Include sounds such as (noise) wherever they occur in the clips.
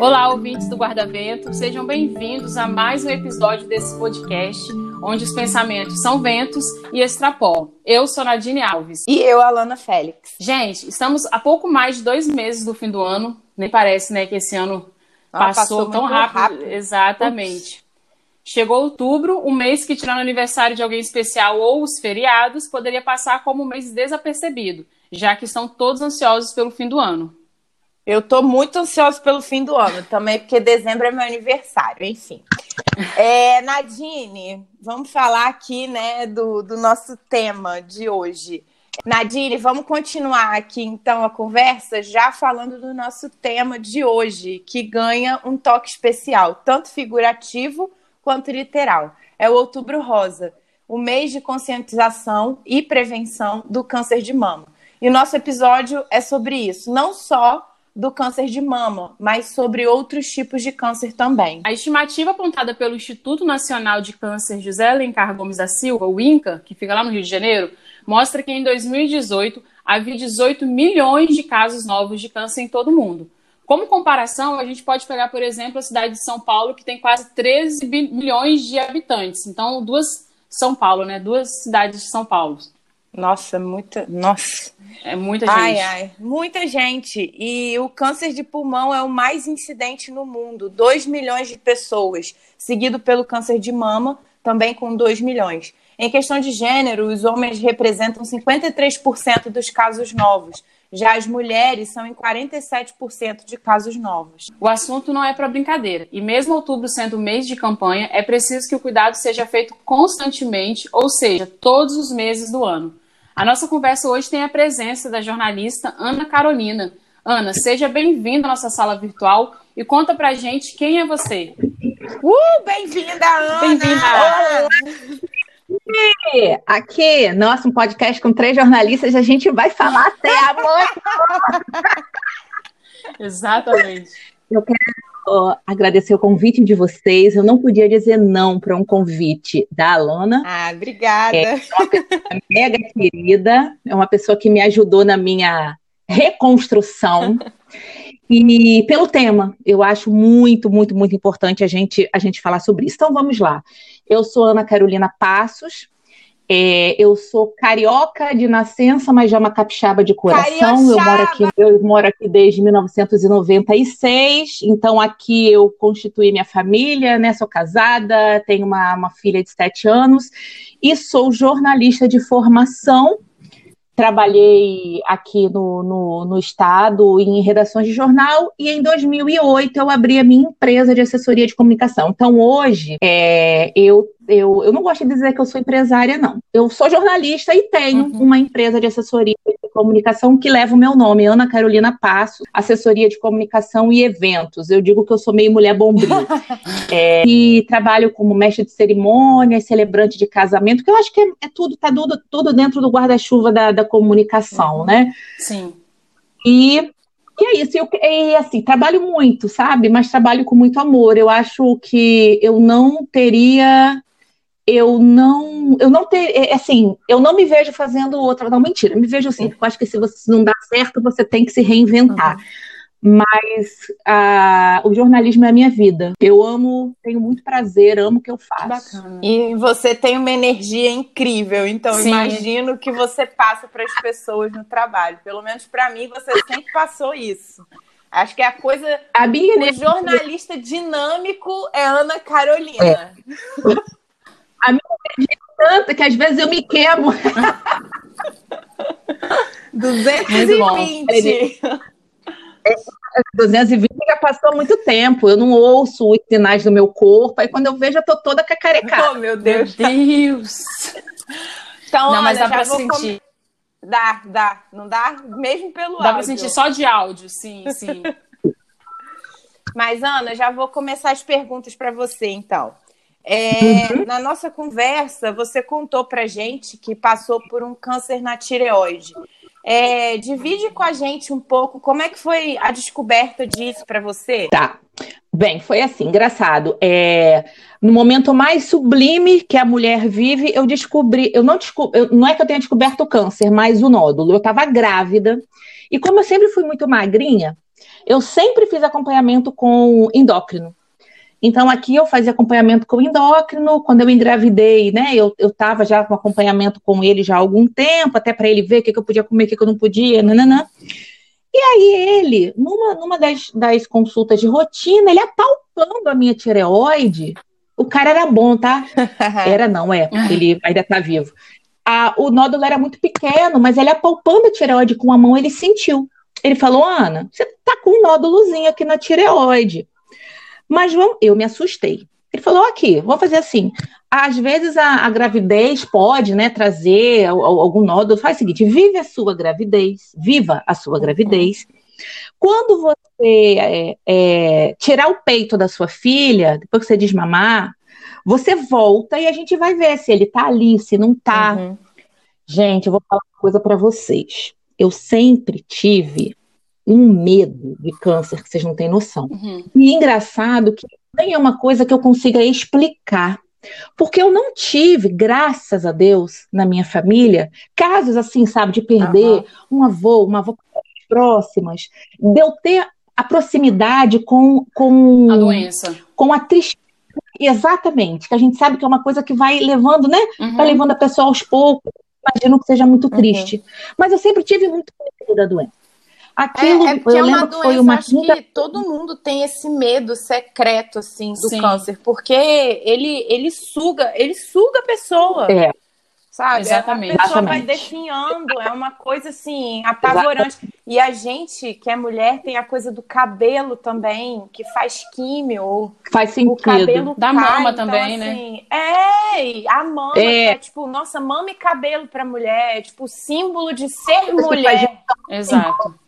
Olá, ouvintes do Guarda-Vento, sejam bem-vindos a mais um episódio desse podcast, onde os pensamentos são ventos e extrapolam. Eu sou Nadine Alves. E eu, Alana Félix. Gente, estamos há pouco mais de dois meses do fim do ano, nem parece, né, que esse ano ah, passou, passou, tão rápido. rápido. Exatamente. Ups. Chegou outubro, um mês que, tirando o aniversário de alguém especial ou os feriados, poderia passar como um mês desapercebido, já que estão todos ansiosos pelo fim do ano. Eu tô muito ansiosa pelo fim do ano também, porque dezembro é meu aniversário, enfim. É, Nadine, vamos falar aqui, né, do, do nosso tema de hoje. Nadine, vamos continuar aqui então a conversa, já falando do nosso tema de hoje, que ganha um toque especial, tanto figurativo quanto literal. É o Outubro Rosa, o mês de conscientização e prevenção do câncer de mama. E o nosso episódio é sobre isso, não só do câncer de mama, mas sobre outros tipos de câncer também. A estimativa apontada pelo Instituto Nacional de Câncer José Alencar Gomes da Silva, o INCA, que fica lá no Rio de Janeiro, mostra que em 2018 havia 18 milhões de casos novos de câncer em todo o mundo. Como comparação, a gente pode pegar, por exemplo, a cidade de São Paulo, que tem quase 13 milhões de habitantes. Então, duas São Paulo, né? Duas cidades de São Paulo. Nossa, muita. Nossa. É muita gente. Ai, ai. Muita gente. E o câncer de pulmão é o mais incidente no mundo 2 milhões de pessoas, seguido pelo câncer de mama, também com 2 milhões. Em questão de gênero, os homens representam 53% dos casos novos. Já as mulheres são em 47% de casos novos. O assunto não é para brincadeira. E mesmo outubro sendo mês de campanha, é preciso que o cuidado seja feito constantemente, ou seja, todos os meses do ano. A nossa conversa hoje tem a presença da jornalista Ana Carolina. Ana, seja bem-vinda à nossa sala virtual e conta pra gente quem é você. Uh, bem-vinda, Ana! Bem-vinda! Aqui, nossa, um podcast com três jornalistas, a gente vai falar até amanhã. (laughs) Exatamente. Eu quero agradecer o convite de vocês. Eu não podia dizer não para um convite da Alana. Ah, obrigada. É uma pessoa mega querida, é uma pessoa que me ajudou na minha reconstrução. E pelo tema, eu acho muito, muito, muito importante a gente, a gente falar sobre isso. Então vamos lá. Eu sou Ana Carolina Passos, é, eu sou carioca de nascença, mas já uma capixaba de coração. Eu moro, aqui, eu moro aqui desde 1996, então aqui eu constituí minha família, né? Sou casada, tenho uma, uma filha de sete anos e sou jornalista de formação. Trabalhei aqui no, no, no estado em redações de jornal e em 2008 eu abri a minha empresa de assessoria de comunicação. Então hoje é, eu eu, eu não gosto de dizer que eu sou empresária, não. Eu sou jornalista e tenho uhum. uma empresa de assessoria de comunicação que leva o meu nome, Ana Carolina Passo, assessoria de comunicação e eventos. Eu digo que eu sou meio mulher bombril. (laughs) é, e trabalho como mestre de cerimônias, celebrante de casamento, que eu acho que é, é tudo, tá tudo, tudo dentro do guarda-chuva da, da comunicação, uhum. né? Sim. E e é isso, eu, e assim, trabalho muito, sabe? Mas trabalho com muito amor. Eu acho que eu não teria eu não, eu não ter, é, assim, eu não me vejo fazendo outra, não, mentira, me vejo assim, porque eu acho que se você não dá certo, você tem que se reinventar. Uhum. Mas uh, o jornalismo é a minha vida. Eu amo, tenho muito prazer, amo o que eu faço. E você tem uma energia incrível, então Sim. imagino que você passa para as pessoas no trabalho. Pelo menos para mim, você sempre passou isso. Acho que é a coisa. A minha o jornalista dinâmico é Ana Carolina. É. A minha energia é tanta que às vezes eu me queimo. (laughs) 220. É, 220 já passou muito tempo. Eu não ouço os sinais do meu corpo. Aí quando eu vejo, eu tô toda cacarecada. Oh, meu Deus. Meu Deus. Então, não, mas dá pra sentir. Com... Dá, dá. Não dá? Mesmo pelo dá áudio. Dá pra sentir só de áudio, sim, sim. (laughs) Mas, Ana, já vou começar as perguntas para você, então. É, uhum. Na nossa conversa, você contou pra gente que passou por um câncer na tireoide. É, divide com a gente um pouco como é que foi a descoberta disso para você. Tá. Bem, foi assim, engraçado. É, no momento mais sublime que a mulher vive, eu descobri, eu não descobri, não é que eu tenha descoberto o câncer, mas o nódulo. Eu estava grávida. E como eu sempre fui muito magrinha, eu sempre fiz acompanhamento com endócrino. Então, aqui eu fazia acompanhamento com endócrino. Quando eu engravidei, né, eu estava já com acompanhamento com ele já há algum tempo, até para ele ver o que, que, eu podia comer, o que, que eu não podia, nananã. E aí ele, numa, numa das, das consultas de rotina, ele apalpando a minha tireoide. O cara era bom, tá? (laughs) Era não, é. Ele ainda tá vivo. A, o nódulo era muito pequeno, mas ele apalpando a tireoide com a mão, ele sentiu. Ele falou, Ana, você tá com um nódulozinho aqui na tireoide. Mas vamos, eu me assustei. Ele falou: aqui, vou fazer assim. Às vezes a, a gravidez pode né, trazer algum nódulo. Faz o seguinte: vive a sua gravidez, viva a sua gravidez. Quando você é, é, tirar o peito da sua filha, depois que você desmamar, você volta e a gente vai ver se ele tá ali, se não tá. Uhum. Gente, eu vou falar uma coisa para vocês. Eu sempre tive um medo de câncer que vocês não têm noção. Uhum. E engraçado que nem é uma coisa que eu consiga explicar. Porque eu não tive, graças a Deus, na minha família, casos assim, sabe, de perder uhum. um avô, uma avó próximas, de eu ter a proximidade com, com a doença. Com a tristeza. Exatamente, que a gente sabe que é uma coisa que vai levando, né? Uhum. Vai levando a pessoa aos poucos. Imagino que seja muito uhum. triste. Mas eu sempre tive muito medo da doença. Aquilo, é, é porque é uma doença, foi uma acho quinta... que todo mundo tem esse medo secreto, assim, do Sim. câncer, porque ele, ele suga, ele suga a pessoa. É. Sabe? Exatamente. A pessoa Exatamente. vai definhando, é uma coisa assim, apavorante. Exatamente. E a gente, que é mulher, tem a coisa do cabelo também, que faz químio. Faz sentido. O cabelo da cai, mama então, também, né? assim, né? É, a mama, é. é. tipo, nossa, mama e cabelo pra mulher, é, tipo, símbolo de ser mulher. Exato.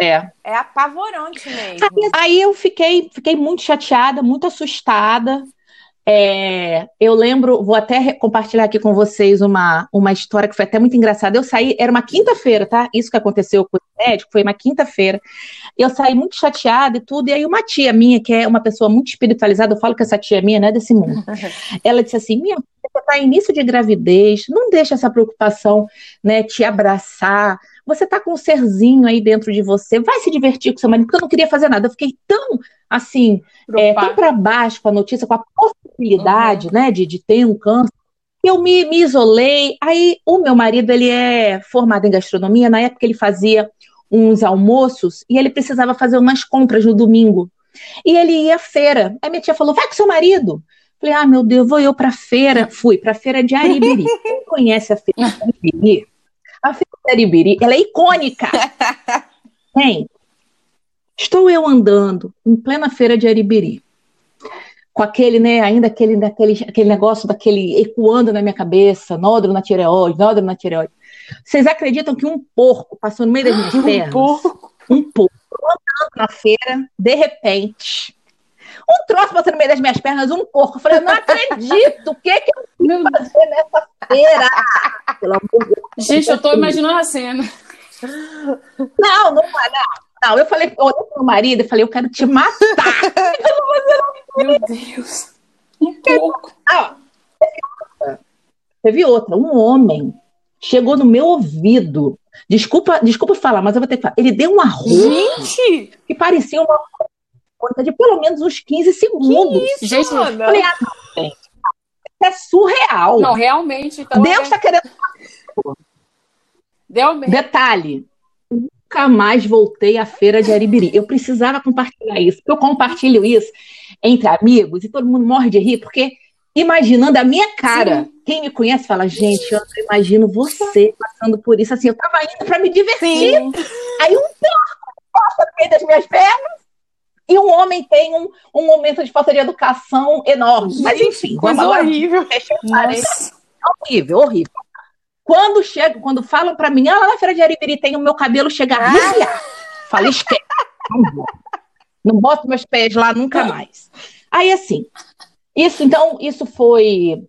É. É apavorante mesmo. Aí, aí eu fiquei, fiquei muito chateada, muito assustada. É, eu lembro, vou até compartilhar aqui com vocês uma, uma história que foi até muito engraçada. Eu saí, era uma quinta-feira, tá? Isso que aconteceu com o médico foi uma quinta-feira. Eu saí muito chateada e tudo, e aí uma tia minha, que é uma pessoa muito espiritualizada, eu falo que essa tia minha não é desse mundo. (laughs) Ela disse assim: minha você está início de gravidez, não deixa essa preocupação né, te abraçar, você tá com um serzinho aí dentro de você, vai se divertir com seu marido, porque eu não queria fazer nada. Eu fiquei tão, assim, é, tão para baixo com a notícia, com a possibilidade, uhum. né, de, de ter um câncer, eu me, me isolei. Aí, o meu marido, ele é formado em gastronomia, na época ele fazia uns almoços e ele precisava fazer umas compras no domingo. E ele ia à feira. Aí minha tia falou: vai com seu marido. Falei, ah, meu Deus, vou eu para feira. Fui para feira de Aribiri. (laughs) Quem conhece a feira de Aribiri? A Feira de Aribiri, ela é icônica. (laughs) Tem. Estou eu andando em plena Feira de Aribiri, com aquele, né, ainda aquele, daquele, aquele negócio daquele ecoando na minha cabeça, nódulo na tireoide, nódulo na tireoide. Vocês acreditam que um porco passou no meio das minhas (gasps) pernas? Um porco? Um porco. Andando na feira, de repente, um troço passando no meio das minhas pernas, um porco. Eu falei, eu não acredito, o que, que eu vou fazer nessa feira? Pelo amor de Deus. Gente, eu tô imaginando a cena. Não, não, não. Não, eu falei, eu olhei pro meu marido e falei, eu quero te matar. (laughs) meu Deus. Um porco. Ah, teve outra, um homem chegou no meu ouvido. Desculpa, desculpa falar, mas eu vou ter que falar. Ele deu um arroz Gente! que parecia uma conta de pelo menos uns 15 segundos. Que isso, gente, falei, ah, não, gente, é surreal. Não, realmente. Então Deus está é... querendo. Deu Detalhe. Nunca mais voltei à feira de Aribiri. Eu precisava compartilhar isso, porque eu compartilho isso entre amigos e todo mundo morre de rir, porque imaginando a minha cara, Sim. quem me conhece fala, gente, eu imagino você passando por isso. Assim, eu tava indo para me divertir. Sim. Aí um porco passa no meio das minhas pernas e um homem tem um, um momento de falta de educação enorme. Gente, Mas enfim, coisa horrível. Horrível, horrível. Quando chego, quando falam para mim, ah, lá na feira de Aribiri tem o meu cabelo chega a arrepiar. Fala, esquece. Não, não boto meus pés lá nunca mais. Aí assim, isso então, isso foi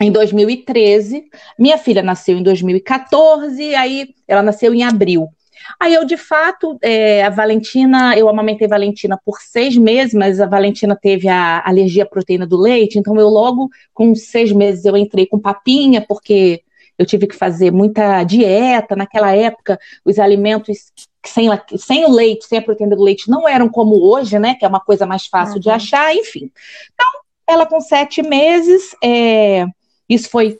em 2013. Minha filha nasceu em 2014, aí ela nasceu em abril. Aí eu, de fato, é, a Valentina, eu amamentei Valentina por seis meses, mas a Valentina teve a alergia à proteína do leite, então eu logo, com seis meses, eu entrei com papinha, porque eu tive que fazer muita dieta. Naquela época, os alimentos sem, sem o leite, sem a proteína do leite, não eram como hoje, né? Que é uma coisa mais fácil uhum. de achar, enfim. Então, ela com sete meses, é, isso foi.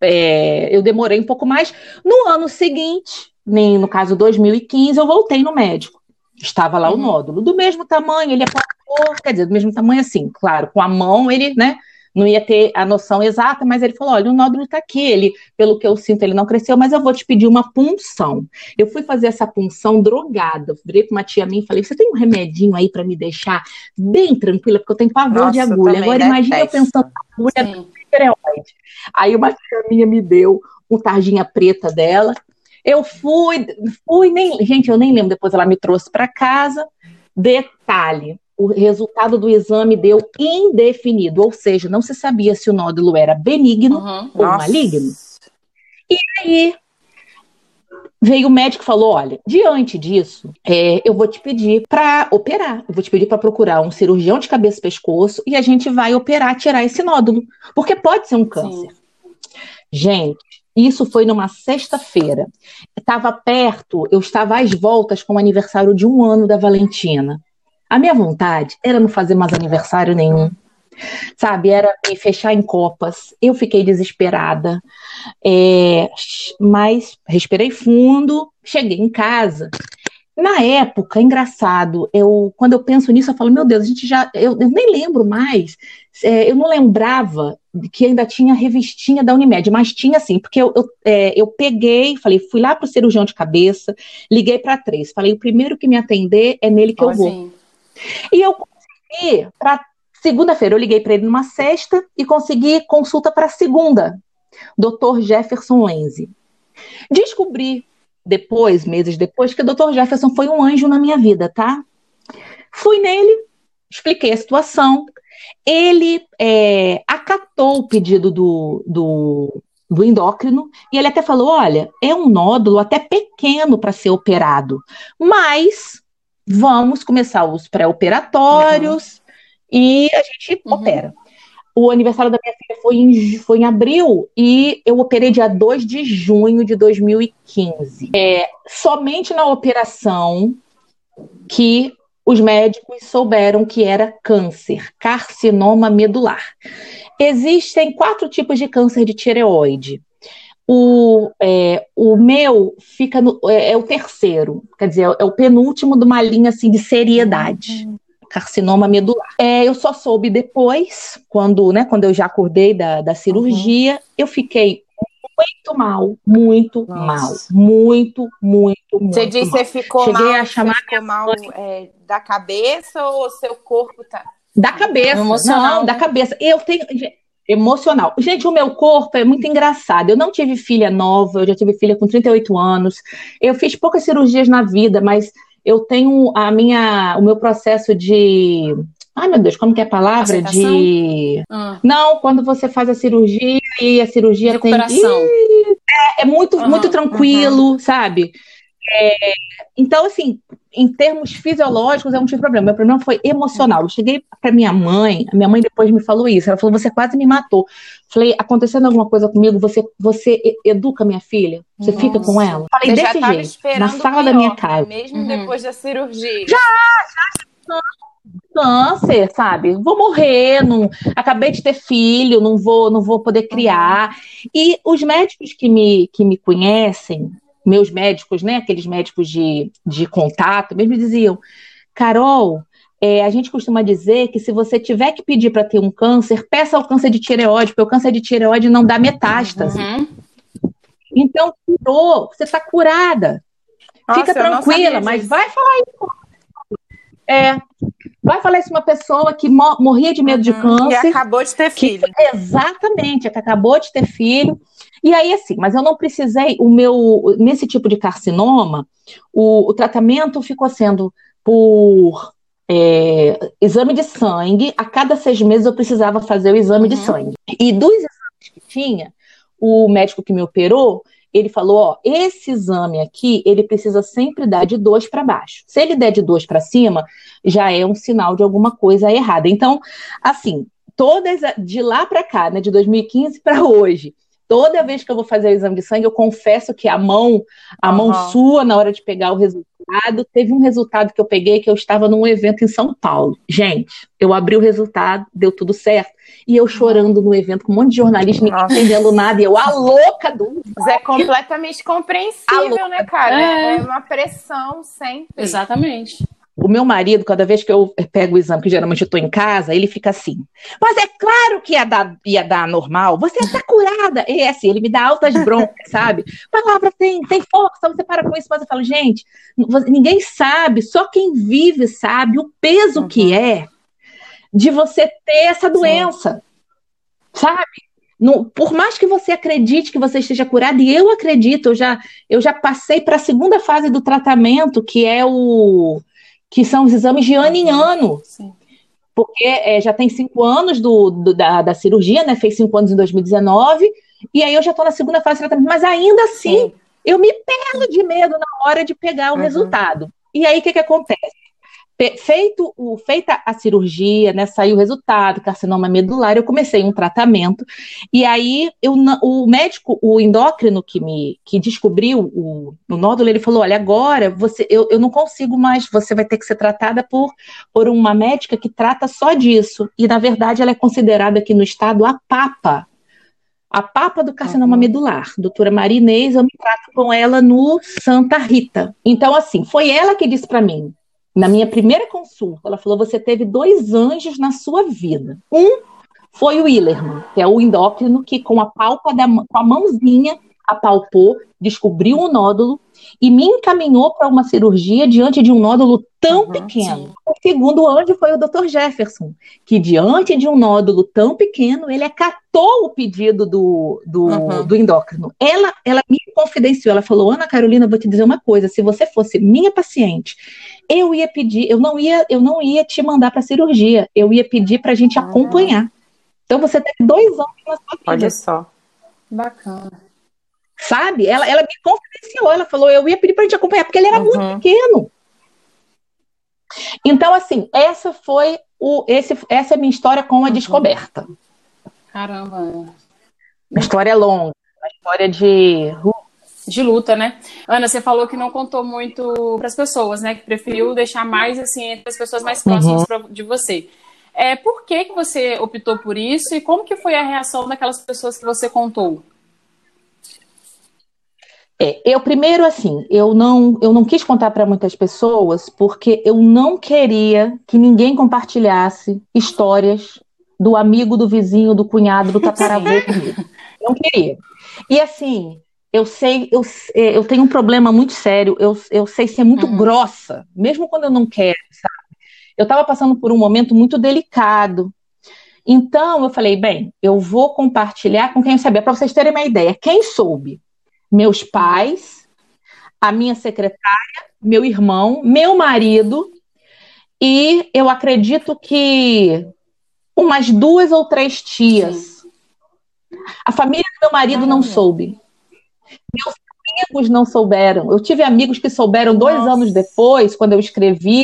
É, eu demorei um pouco mais. No ano seguinte, nem no caso 2015, eu voltei no médico. Estava lá uhum. o nódulo, do mesmo tamanho, ele apontou, quer dizer, do mesmo tamanho assim, claro, com a mão ele, né? não ia ter a noção exata, mas ele falou: olha, o nódulo está aqui, ele, pelo que eu sinto, ele não cresceu, mas eu vou te pedir uma punção. Eu fui fazer essa punção drogada. Virei para uma tia minha e falei: você tem um remedinho aí para me deixar bem tranquila, porque eu tenho pavor Nossa, de agulha. Agora né? imagina eu pensando na agulha estereoide. Aí uma tia minha me deu um tarjinha preta dela. Eu fui, fui, nem, gente, eu nem lembro. Depois ela me trouxe para casa. Detalhe, o resultado do exame deu indefinido, ou seja, não se sabia se o nódulo era benigno uhum. ou Nossa. maligno. E aí veio o médico e falou: olha, diante disso, é, eu vou te pedir para operar, eu vou te pedir para procurar um cirurgião de cabeça e pescoço e a gente vai operar, tirar esse nódulo, porque pode ser um câncer. Sim. Gente, isso foi numa sexta-feira. Estava perto, eu estava às voltas com o aniversário de um ano da Valentina. A minha vontade era não fazer mais aniversário nenhum. Sabe, era me fechar em copas. Eu fiquei desesperada. É, mas respirei fundo, cheguei em casa. Na época, engraçado, eu quando eu penso nisso, eu falo, meu Deus, a gente já. Eu, eu nem lembro mais. É, eu não lembrava que ainda tinha revistinha da Unimed, mas tinha sim, porque eu, eu, é, eu peguei, falei, fui lá para o cirurgião de cabeça, liguei para três. Falei, o primeiro que me atender é nele que eu vou. E eu consegui, para segunda-feira, eu liguei para ele numa sexta e consegui consulta para segunda, Dr. Jefferson Lenze. Descobri depois, meses depois, que o Dr. Jefferson foi um anjo na minha vida, tá? Fui nele, expliquei a situação. Ele é, acatou o pedido do, do, do endócrino e ele até falou: olha, é um nódulo até pequeno para ser operado, mas vamos começar os pré-operatórios uhum. e a gente uhum. opera. O aniversário da minha filha foi em, foi em abril e eu operei dia 2 de junho de 2015. É, somente na operação que os médicos souberam que era câncer, carcinoma medular. Existem quatro tipos de câncer de tireoide. O, é, o meu fica no, é, é, o terceiro, quer dizer, é o penúltimo de uma linha assim de seriedade. Uhum. Carcinoma medular. É, eu só soube depois, quando, né, quando eu já acordei da, da cirurgia, uhum. eu fiquei muito mal, muito Nossa. mal, muito, muito, muito. Você disse que ficou Cheguei mal, a chamar ficou mal é, da cabeça ou seu corpo tá? Da cabeça, Emocional, não, da cabeça. Eu tenho, emocional. Gente, o meu corpo é muito engraçado. Eu não tive filha nova, eu já tive filha com 38 anos. Eu fiz poucas cirurgias na vida, mas eu tenho a minha, o meu processo de Ai, meu Deus, como que é a palavra? Aceitação? De. Ah. Não, quando você faz a cirurgia e a cirurgia tem. É, é muito, uhum, muito tranquilo, uhum. sabe? É, então, assim, em termos fisiológicos, eu não tive problema. Meu problema foi emocional. Eu cheguei para minha mãe, a minha mãe depois me falou isso. Ela falou: Você quase me matou. Falei: Acontecendo alguma coisa comigo, você, você educa minha filha? Você Nossa. fica com ela? Falei: Desse jeito, na sala da minha casa. Mesmo uhum. depois da cirurgia. Já, já câncer, sabe? Vou morrer, não, acabei de ter filho, não vou, não vou poder criar. E os médicos que me, que me conhecem, meus médicos, né, aqueles médicos de, de contato, mesmo diziam, Carol, é, a gente costuma dizer que se você tiver que pedir para ter um câncer, peça o câncer de tireoide, porque o câncer de tireoide não dá metástase. Uhum. Então, curou, você está curada. Nossa, Fica tranquila, mas vai falar isso. É, vai falar isso uma pessoa que morria de medo uhum. de câncer. E acabou de ter filho. Que, exatamente, que acabou de ter filho e aí, assim, mas eu não precisei, o meu, nesse tipo de carcinoma, o, o tratamento ficou sendo por é, exame de sangue, a cada seis meses eu precisava fazer o exame uhum. de sangue. E dos exames que tinha, o médico que me operou, ele falou: ó, esse exame aqui, ele precisa sempre dar de dois para baixo. Se ele der de dois para cima, já é um sinal de alguma coisa errada. Então, assim, todas de lá para cá, né, de 2015 para hoje, Toda vez que eu vou fazer o exame de sangue, eu confesso que a mão, a uhum. mão sua na hora de pegar o resultado, teve um resultado que eu peguei que eu estava num evento em São Paulo. Gente, eu abri o resultado, deu tudo certo. E eu chorando no evento com um monte de jornalista, não entendendo nada, e eu, a louca do. Mas é completamente compreensível, né, cara? É. é uma pressão sempre. Exatamente. O meu marido, cada vez que eu pego o exame, que geralmente eu estou em casa, ele fica assim. Mas é claro que ia dar, ia dar normal, você está curada. E é assim, ele me dá altas broncas, (laughs) sabe? Palavra tem, tem força, você para com isso, mas eu falo, gente, ninguém sabe, só quem vive sabe o peso uhum. que é de você ter essa doença. Sim. Sabe? No, por mais que você acredite que você esteja curada, e eu acredito, eu já, eu já passei para a segunda fase do tratamento, que é o que são os exames de ano em ano. Sim. Porque é, já tem cinco anos do, do da, da, cirurgia, né? Fez cinco anos em 2019, e aí eu já estou na segunda fase do tratamento, mas ainda assim Sim. eu me pego de medo na hora de pegar o uhum. resultado. E aí o que, que acontece? Feito o, feita a cirurgia, né, saiu o resultado, carcinoma medular, eu comecei um tratamento, e aí eu, o médico, o endócrino que me que descobriu o, o nódulo, ele falou, olha, agora você, eu, eu não consigo mais, você vai ter que ser tratada por, por uma médica que trata só disso, e na verdade ela é considerada aqui no estado a papa, a papa do carcinoma uhum. medular, doutora Maria Inês, eu me trato com ela no Santa Rita. Então, assim, foi ela que disse para mim, na minha primeira consulta, ela falou: você teve dois anjos na sua vida. Um foi o Willerman, que é o endócrino que, com a palpa da, com a mãozinha, apalpou, descobriu o um nódulo e me encaminhou para uma cirurgia diante de um nódulo tão uhum, pequeno. Sim. O segundo anjo foi o Dr. Jefferson, que diante de um nódulo tão pequeno, ele acatou o pedido do, do, uhum. do endócrino. Ela, ela me confidenciou, ela falou, Ana Carolina, vou te dizer uma coisa, se você fosse minha paciente, eu ia pedir, eu não ia, eu não ia te mandar para cirurgia, eu ia pedir para a gente uhum. acompanhar. Então você teve dois anos na sua vida. Olha só. Bacana. Sabe? Ela, ela me confidenciou, ela falou, eu ia pedir para a gente acompanhar, porque ele era uhum. muito pequeno. Então, assim, essa foi o, esse, essa é a minha história com a uhum. descoberta. Caramba. Uma história longa, uma história de de luta, né? Ana, você falou que não contou muito para as pessoas, né? Que preferiu deixar mais assim entre as pessoas mais próximas uhum. de você. É, por que, que você optou por isso e como que foi a reação daquelas pessoas que você contou? É, eu primeiro assim, eu não, eu não quis contar para muitas pessoas porque eu não queria que ninguém compartilhasse histórias do amigo, do vizinho, do cunhado, do (laughs) tataravô comigo. Não queria. E assim, eu sei, eu, é, eu tenho um problema muito sério, eu, eu sei ser muito uhum. grossa, mesmo quando eu não quero, sabe? Eu estava passando por um momento muito delicado. Então eu falei, bem, eu vou compartilhar com quem sabia, para vocês terem uma ideia. Quem soube? meus pais, a minha secretária, meu irmão, meu marido e eu acredito que umas duas ou três tias. Sim. A família do meu marido não soube. Meus amigos não souberam. Eu tive amigos que souberam dois Nossa. anos depois, quando eu escrevi.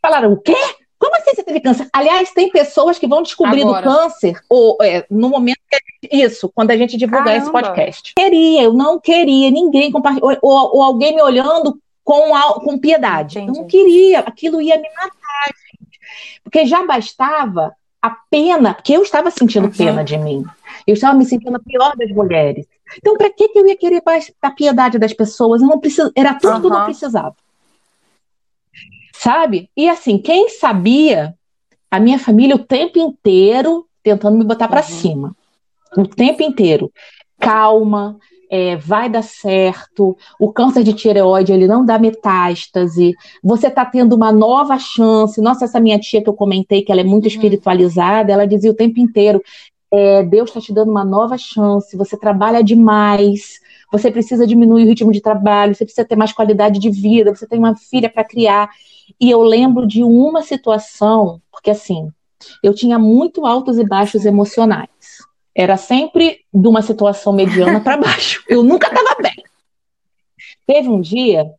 Falaram: o quê? Como assim você teve câncer? Aliás, tem pessoas que vão descobrir Agora. do câncer ou, é, no momento que isso, quando a gente divulgar Caramba. esse podcast. Queria, eu não queria ninguém compartilhar, ou, ou, ou, alguém me olhando com, com piedade. Entendi. Eu não queria, aquilo ia me matar, gente. Porque já bastava a pena, porque eu estava sentindo uhum. pena de mim. Eu estava me sentindo a pior das mulheres. Então, para que, que eu ia querer a piedade das pessoas? Eu não preciso, era tudo uhum. que eu não precisava sabe? E assim, quem sabia, a minha família o tempo inteiro tentando me botar para uhum. cima. O tempo inteiro. Calma, é, vai dar certo, o câncer de tireoide ele não dá metástase, você está tendo uma nova chance. Nossa, essa minha tia que eu comentei, que ela é muito uhum. espiritualizada, ela dizia o tempo inteiro: é, Deus está te dando uma nova chance, você trabalha demais, você precisa diminuir o ritmo de trabalho, você precisa ter mais qualidade de vida, você tem uma filha para criar. E eu lembro de uma situação, porque assim, eu tinha muito altos e baixos emocionais. Era sempre de uma situação mediana para baixo. (laughs) Eu nunca estava bem. Teve um dia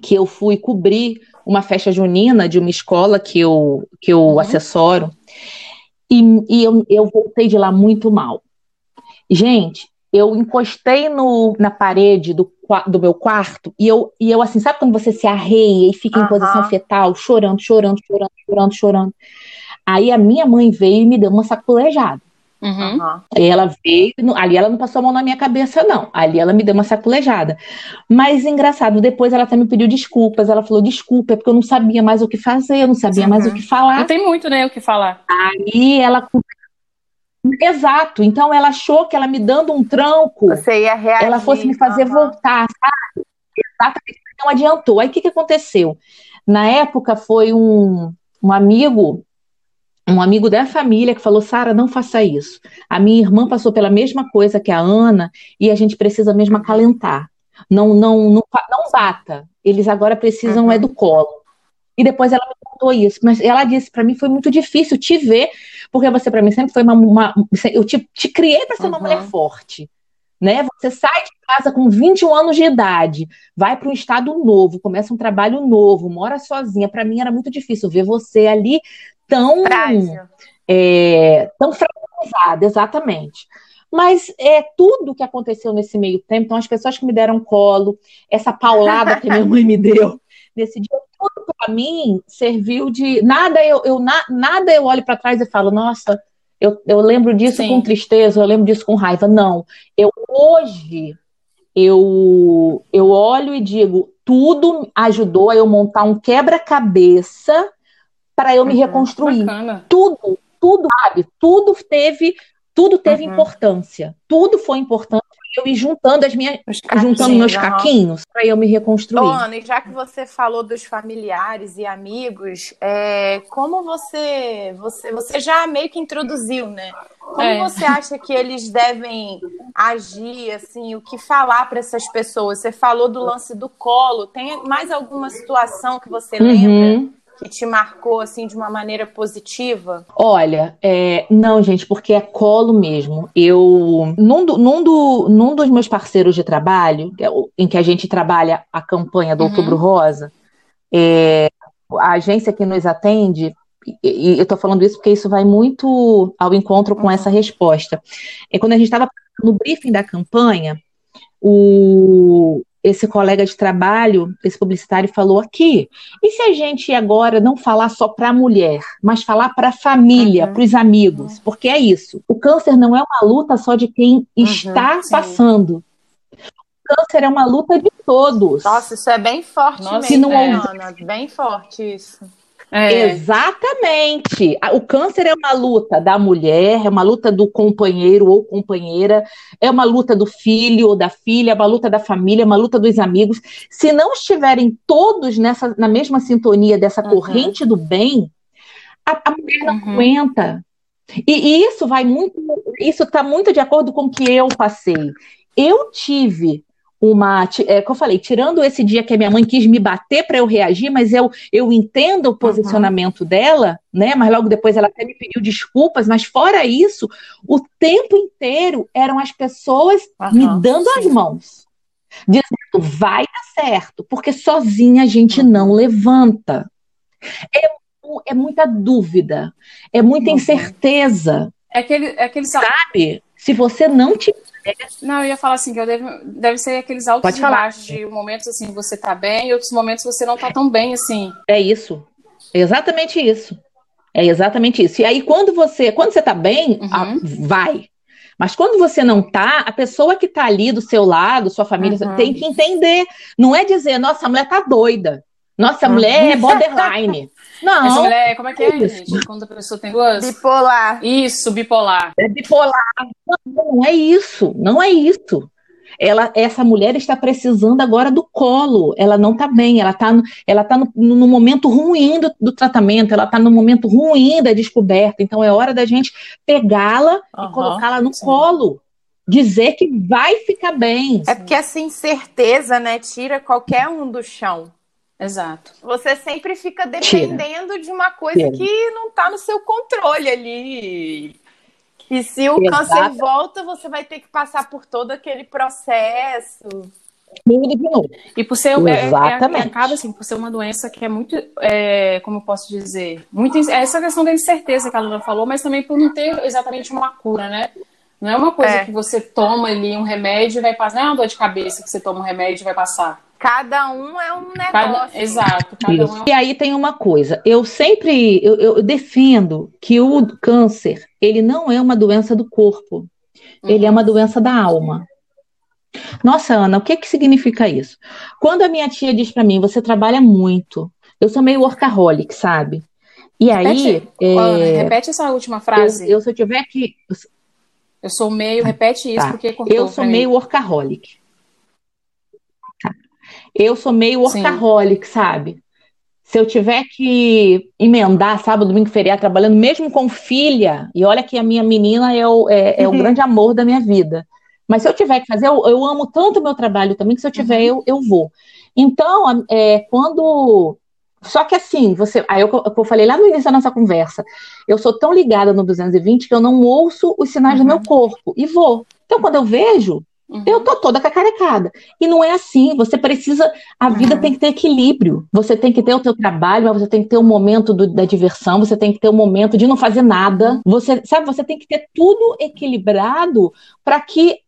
que eu fui cobrir uma festa junina de uma escola que eu, que eu uhum. assessoro, e, e eu, eu voltei de lá muito mal. Gente, eu encostei no, na parede do, do meu quarto e eu, e eu, assim, sabe quando você se arreia e fica em posição fetal, chorando, chorando, chorando, chorando, chorando. Aí a minha mãe veio e me deu uma sacolejada. Uhum. Aí ela veio, ali ela não passou a mão na minha cabeça, não. Ali ela me deu uma sacolejada. Mas engraçado, depois ela até me pediu desculpas. Ela falou: desculpa, é porque eu não sabia mais o que fazer, eu não sabia uhum. mais o que falar. Não tem muito, né, o que falar. Aí ela Exato. Então ela achou que ela me dando um tranco, Você ia reagir, ela fosse me fazer voltar, sabe? Exatamente. Não adiantou. Aí o que, que aconteceu? Na época foi um, um amigo, um amigo da família que falou: Sara, não faça isso. A minha irmã passou pela mesma coisa que a Ana e a gente precisa mesmo acalentar. Não, não, não, não bata. Eles agora precisam uhum. é do colo. E depois ela me contou isso. Mas ela disse: para mim foi muito difícil te ver, porque você para mim sempre foi uma. uma eu te, te criei para ser uhum. uma mulher forte. Né? Você sai de casa com 21 anos de idade, vai para um estado novo, começa um trabalho novo, mora sozinha. Para mim era muito difícil ver você ali tão. É, tão fragilizada, exatamente. Mas é tudo que aconteceu nesse meio tempo, então as pessoas que me deram colo, essa paulada que minha mãe me deu, nesse dia, tudo para mim serviu de nada eu, eu na, nada eu olho para trás e falo, nossa, eu, eu lembro disso Sim. com tristeza, eu lembro disso com raiva. Não, eu hoje eu eu olho e digo, tudo ajudou a eu montar um quebra-cabeça para eu me uhum, reconstruir. Bacana. Tudo, tudo, sabe? Tudo teve, tudo teve uhum. importância. Tudo foi importante eu ir juntando as minhas, juntando meus caquinhos para eu me reconstruir. Ô, Ana, e já que você falou dos familiares e amigos, é, como você, você, você já meio que introduziu, né? Como é. você acha que eles devem agir, assim, o que falar para essas pessoas? Você falou do lance do colo. Tem mais alguma situação que você uhum. lembra? Que te marcou assim de uma maneira positiva? Olha, é, não, gente, porque é colo mesmo. Eu num, do, num, do, num dos meus parceiros de trabalho, é em que a gente trabalha a campanha do uhum. Outubro Rosa, é, a agência que nos atende e, eu estou falando isso porque isso vai muito ao encontro com uhum. essa resposta. É quando a gente estava no briefing da campanha, o, esse colega de trabalho, esse publicitário falou aqui. E se a gente agora não falar só para a mulher, mas falar para a família, uhum. para os amigos? Porque é isso. O câncer não é uma luta só de quem uhum, está sim. passando. O câncer é uma luta de todos. Nossa, isso é bem forte Nossa, mesmo, não é, Ana? Bem forte isso. É. Exatamente. O câncer é uma luta da mulher, é uma luta do companheiro ou companheira, é uma luta do filho ou da filha, é uma luta da família, é uma luta dos amigos. Se não estiverem todos nessa, na mesma sintonia dessa uhum. corrente do bem, a, a mulher não uhum. aguenta. E, e isso vai muito, isso está muito de acordo com o que eu passei. Eu tive uma. É, que eu falei, tirando esse dia que a minha mãe quis me bater para eu reagir, mas eu, eu entendo o posicionamento uhum. dela, né? Mas logo depois ela até me pediu desculpas, mas fora isso, o tempo inteiro eram as pessoas uhum, me dando sim. as mãos, dizendo vai dar certo, porque sozinha a gente uhum. não levanta. É, é muita dúvida, é muita incerteza. É aquele, é aquele sabe? Se você não tiver não, eu ia falar assim, que eu deve, deve ser aqueles altos Pode e falar. baixos, de momentos assim, você tá bem, e outros momentos você não tá tão bem assim. É isso. É exatamente isso. É exatamente isso. E aí, quando você, quando você tá bem, uhum. a, vai. Mas quando você não tá, a pessoa que tá ali do seu lado, sua família, uhum. tem que entender. Não é dizer, nossa, a mulher tá doida. Nossa, a uhum. mulher é (laughs) borderline. Não. Essa mulher, como é que é, isso. gente? Quando a pessoa tem duas. Bipolar. Isso, bipolar. É bipolar. Não, não é isso. Não é isso. Ela, essa mulher está precisando agora do colo. Ela não está bem, ela está ela tá no, no momento ruim do, do tratamento, ela está no momento ruim da descoberta. Então é hora da gente pegá-la uhum, e colocá-la no sim. colo. Dizer que vai ficar bem. É porque essa incerteza, né, tira qualquer um do chão. Exato. Você sempre fica dependendo Tira. de uma coisa Tira. que não está no seu controle ali. E se o Exato. câncer volta, você vai ter que passar por todo aquele processo. E por ser Exatamente. É, é, acaba assim, por ser uma doença que é muito, é, como eu posso dizer, muito essa questão da incerteza que a Luna falou, mas também por não ter exatamente uma cura, né? Não é uma coisa é. que você toma ali um remédio e vai passar. Não é uma dor de cabeça que você toma um remédio e vai passar. Cada um é um negócio. Cada, exato. Cada um é um... E aí tem uma coisa. Eu sempre eu, eu, defendo que o câncer ele não é uma doença do corpo. Uhum. Ele é uma doença da alma. Nossa, Ana, o que que significa isso? Quando a minha tia diz para mim, você trabalha muito. Eu sou meio workaholic, sabe? E repete, aí. É... repete essa última frase. Eu, eu, se eu tiver que. Eu sou meio. Repete isso, tá. porque cortou Eu sou meio workaholic. Eu sou meio workaholic, Sim. sabe? Se eu tiver que emendar sábado, domingo, feriado, trabalhando, mesmo com filha, e olha que a minha menina é o, é, é o grande amor da minha vida. Mas se eu tiver que fazer, eu, eu amo tanto o meu trabalho também, que se eu tiver, uhum. eu, eu vou. Então, é, quando só que assim, você. Aí eu, eu falei lá no início da nossa conversa, eu sou tão ligada no 220 que eu não ouço os sinais uhum. do meu corpo e vou. Então, quando eu vejo, uhum. eu tô toda cacarecada. E não é assim, você precisa. A vida uhum. tem que ter equilíbrio. Você tem que ter o teu trabalho, mas você tem que ter o um momento do, da diversão, você tem que ter o um momento de não fazer nada. Você, sabe, você tem que ter tudo equilibrado para que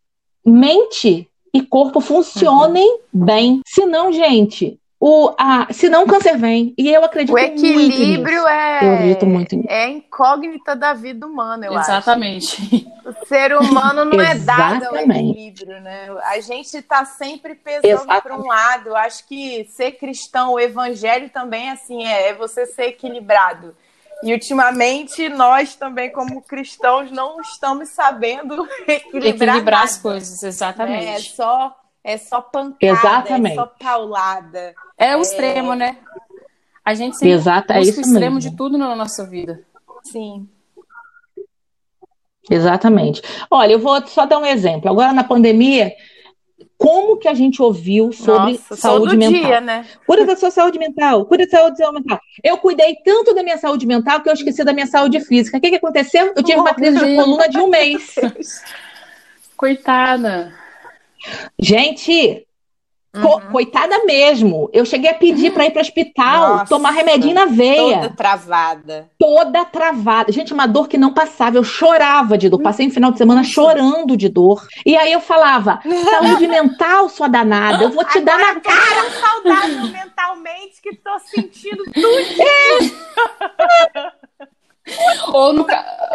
mente e corpo funcionem uhum. bem. Senão, gente, o, a, senão o câncer vem. E eu acredito muito nisso. O equilíbrio é, eu acredito muito nisso. é incógnita da vida humana, eu Exatamente. acho. O ser humano não é dado ao equilíbrio, né? A gente está sempre pesando para um lado. Eu acho que ser cristão, o evangelho também assim, é, é você ser equilibrado. E ultimamente nós também, como cristãos, não estamos sabendo (laughs) equilibrar, equilibrar as coisas, exatamente. É só é só pancada, Exatamente. é só paulada. É o extremo, né? A gente sempre Exato, é isso o extremo mesmo. de tudo na nossa vida. Sim. Exatamente. Olha, eu vou só dar um exemplo. Agora na pandemia, como que a gente ouviu sobre Nossa, saúde mental? Dia, né? Cuida da sua saúde mental, cuida da saúde mental. Eu cuidei tanto da minha saúde mental que eu esqueci da minha saúde física. O que, que aconteceu? Eu tive uma crise de coluna de um mês. Coitada. Gente, Uhum. Coitada mesmo. Eu cheguei a pedir para ir para hospital, Nossa, tomar remedinho na veia. Toda travada. Toda travada. Gente, uma dor que não passava. Eu chorava de dor. Passei um final de semana chorando de dor. E aí eu falava: saúde (laughs) mental, sua danada, eu vou te Agora dar na cara. Eu saudável mentalmente que tô sentindo tudo. (laughs) É. (laughs) ou no.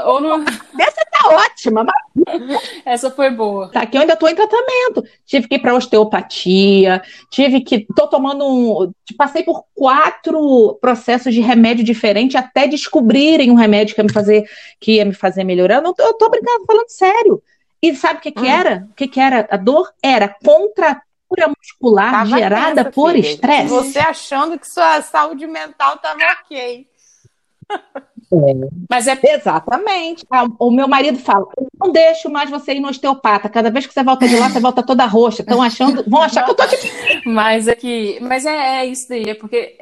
Ou no... Essa tá ótima, mas... Essa foi boa. Tá, que eu ainda tô em tratamento. Tive que ir para osteopatia, tive que. tô tomando um. Passei por quatro processos de remédio diferente até descobrirem um remédio que ia me fazer, que ia me fazer melhorar. Eu, não, eu tô brincando, falando sério. E sabe o que, que hum. era? O que, que era? A dor era contratura muscular tava gerada tensa, por estresse. Você achando que sua saúde mental tava ok. É. Mas é exatamente. Ah, o meu marido fala: não deixo mais você ir no osteopata. Cada vez que você volta de lá, você volta toda roxa. Estão achando, vão achar que eu tô de. (laughs) Mas é que, mas é, é isso daí, é porque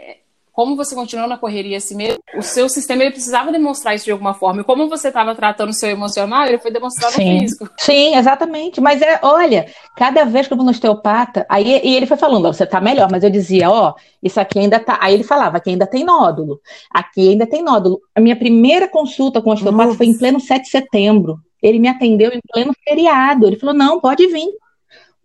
como você continuou na correria assim mesmo, o seu sistema ele precisava demonstrar isso de alguma forma. E como você estava tratando o seu emocional, ele foi demonstrado Sim. no físico. Sim, exatamente. Mas é, olha, cada vez que eu vou no osteopata, aí e ele foi falando, você tá melhor, mas eu dizia, ó, isso aqui ainda tá. Aí ele falava, aqui ainda tem nódulo. Aqui ainda tem nódulo. A minha primeira consulta com o osteopata Nossa. foi em pleno 7 de setembro. Ele me atendeu em pleno feriado. Ele falou: não, pode vir.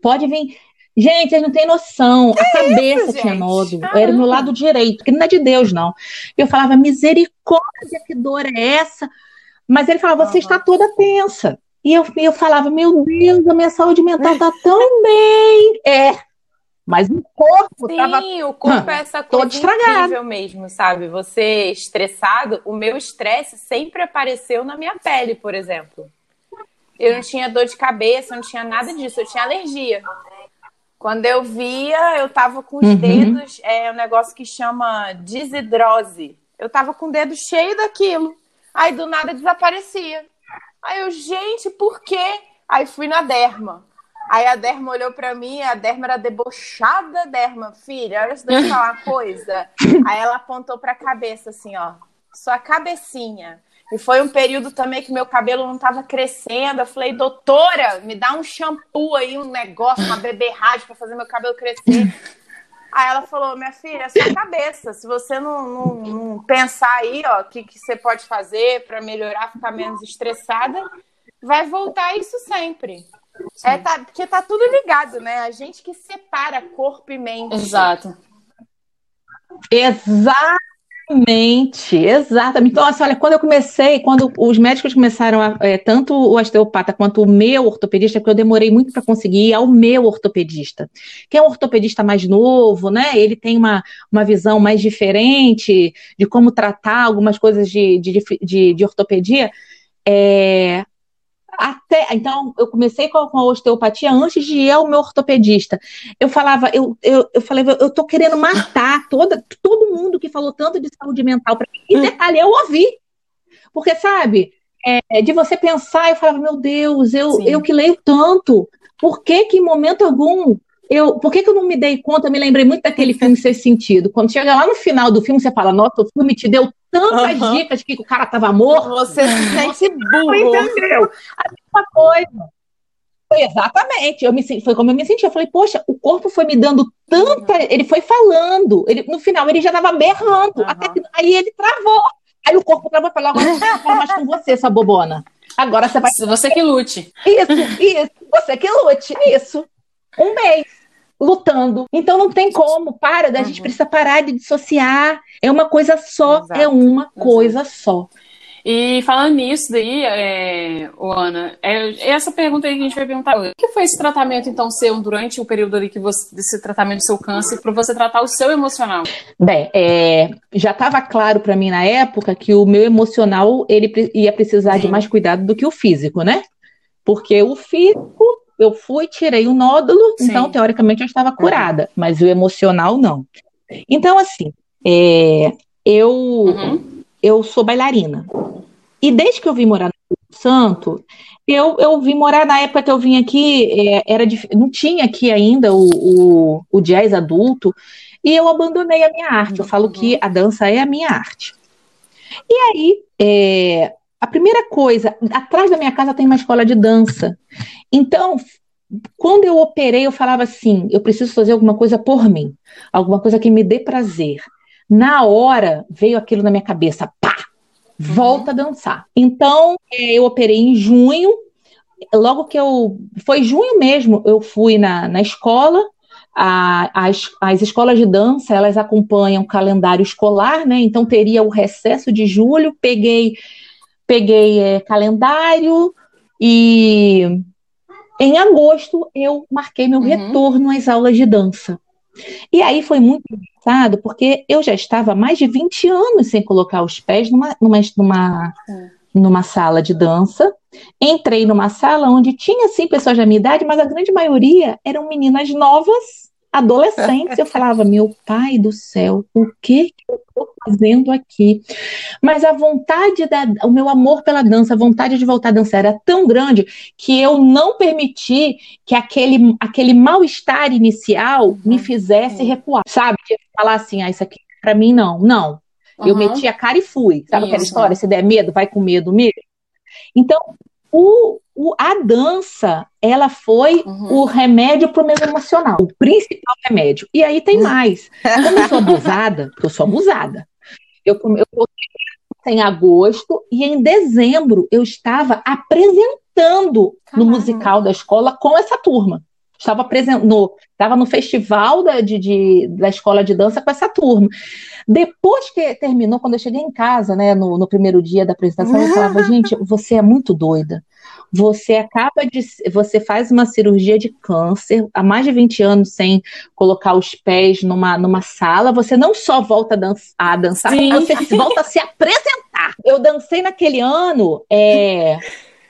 Pode vir. Gente, vocês não têm noção. Que a cabeça isso, tinha nódulo. Era no lado direito, que não é de Deus, não. Eu falava, misericórdia, que dor é essa? Mas ele falava, você está toda tensa. E eu, eu falava, meu Deus, a minha saúde mental está tão bem. É. Mas o corpo Sim, tava... o corpo é essa coisa incrível mesmo, sabe? Você estressado, o meu estresse sempre apareceu na minha pele, por exemplo. Eu não tinha dor de cabeça, não tinha nada disso, eu tinha alergia. Quando eu via, eu tava com os uhum. dedos, é um negócio que chama desidrose. Eu tava com o dedo cheio daquilo. Aí do nada desaparecia. Aí eu, gente, por quê? Aí fui na derma. Aí a derma olhou para mim, a derma era debochada, derma, filha, olha se deixa eu falar uma coisa. Aí ela apontou pra cabeça assim, ó, sua cabecinha. E foi um período também que meu cabelo não estava crescendo. Eu falei, doutora, me dá um shampoo aí, um negócio, uma beberragem para fazer meu cabelo crescer. (laughs) Aí ela falou, minha filha, é sua cabeça. Se você não, não, não pensar aí, ó, o que, que você pode fazer para melhorar, ficar menos estressada, vai voltar isso sempre. É, tá, porque tá tudo ligado, né? A gente que separa corpo e mente. Exato. Exatamente, exatamente. Então, olha, quando eu comecei, quando os médicos começaram, a, é, tanto o osteopata quanto o meu ortopedista, porque eu demorei muito para conseguir ir ao meu ortopedista, que é um ortopedista mais novo, né? Ele tem uma, uma visão mais diferente de como tratar algumas coisas de, de, de, de ortopedia. É, até então eu comecei com a osteopatia antes de ir ao meu ortopedista. Eu falava, eu, eu, eu falei, eu tô querendo matar toda, todo mundo que falou tanto de saúde mental para mim. E detalhe, eu ouvi. Porque, sabe, é, de você pensar, eu falava, meu Deus, eu, eu que leio tanto, por que que em momento algum eu, por que, que eu não me dei conta? Eu me lembrei muito daquele filme Ser Sentido. Quando chega lá no final do filme, você fala: Nossa, o filme te deu tantas uhum. dicas que o cara tava morto. Você se sente (laughs) burro. Entendeu? A mesma coisa. Foi exatamente. Eu me, foi como eu me senti. Eu falei, poxa, o corpo foi me dando tanta. Uhum. Ele foi falando. Ele, no final, ele já estava berrando. Uhum. Até que, aí ele travou. Aí o corpo travou e falou: agora não vou mais com você, sua bobona. Agora você vai. Você que lute. Isso, isso. Você que lute. Isso. Um mês lutando. Então não tem como, para, a gente uhum. precisa parar de dissociar. É uma coisa só, é Exato. é uma Exato. coisa só. E falando nisso daí, é, Ana, é, essa pergunta aí que a gente vai perguntar O que foi esse tratamento, então, seu durante o período ali que você, desse tratamento do seu câncer, para você tratar o seu emocional? Bem, é, já estava claro para mim na época que o meu emocional ele ia precisar Sim. de mais cuidado do que o físico, né? Porque o físico eu fui, tirei o nódulo, Sim. então teoricamente eu estava curada, uhum. mas o emocional não. Então, assim, é, eu, uhum. eu sou bailarina. E desde que eu vim morar no Santo, eu, eu vim morar na época que eu vim aqui, é, era não tinha aqui ainda o, o, o, jazz adulto, e eu abandonei a minha arte. Eu falo que a dança é a minha arte. E aí, é, a primeira coisa, atrás da minha casa tem uma escola de dança. Então, quando eu operei, eu falava assim: eu preciso fazer alguma coisa por mim, alguma coisa que me dê prazer. Na hora veio aquilo na minha cabeça, pá, volta uhum. a dançar. Então, é, eu operei em junho. Logo que eu. Foi junho mesmo, eu fui na, na escola. A, as, as escolas de dança elas acompanham o calendário escolar, né? Então teria o recesso de julho. Peguei, peguei é, calendário e em agosto, eu marquei meu uhum. retorno às aulas de dança. E aí foi muito engraçado, porque eu já estava há mais de 20 anos sem colocar os pés numa, numa, numa, uhum. numa sala de dança. Entrei numa sala onde tinha, sim, pessoas da minha idade, mas a grande maioria eram meninas novas adolescentes, eu falava, (laughs) meu pai do céu, o que, que eu estou fazendo aqui? Mas a vontade, da, o meu amor pela dança, a vontade de voltar a dançar era tão grande que eu não permiti que aquele, aquele mal-estar inicial me uhum. fizesse recuar, sabe? De falar assim, ah, isso aqui para mim não, não. Uhum. Eu meti a cara e fui. Sabe isso. aquela história? Se der medo, vai com medo mesmo. Então, o, o, a dança, ela foi uhum. o remédio para o meu emocional, o principal remédio. E aí tem mais. Como eu sou abusada, porque (laughs) eu sou abusada, eu, eu em agosto e em dezembro eu estava apresentando Caramba. no musical da escola com essa turma. Estava no, estava no festival da, de, de, da escola de dança com essa turma. Depois que terminou, quando eu cheguei em casa, né, no, no primeiro dia da apresentação, eu falava, (laughs) gente, você é muito doida. Você acaba de. Você faz uma cirurgia de câncer há mais de 20 anos sem colocar os pés numa, numa sala. Você não só volta a, dança, a dançar, Sim. você volta a se apresentar. Eu dancei naquele ano. É,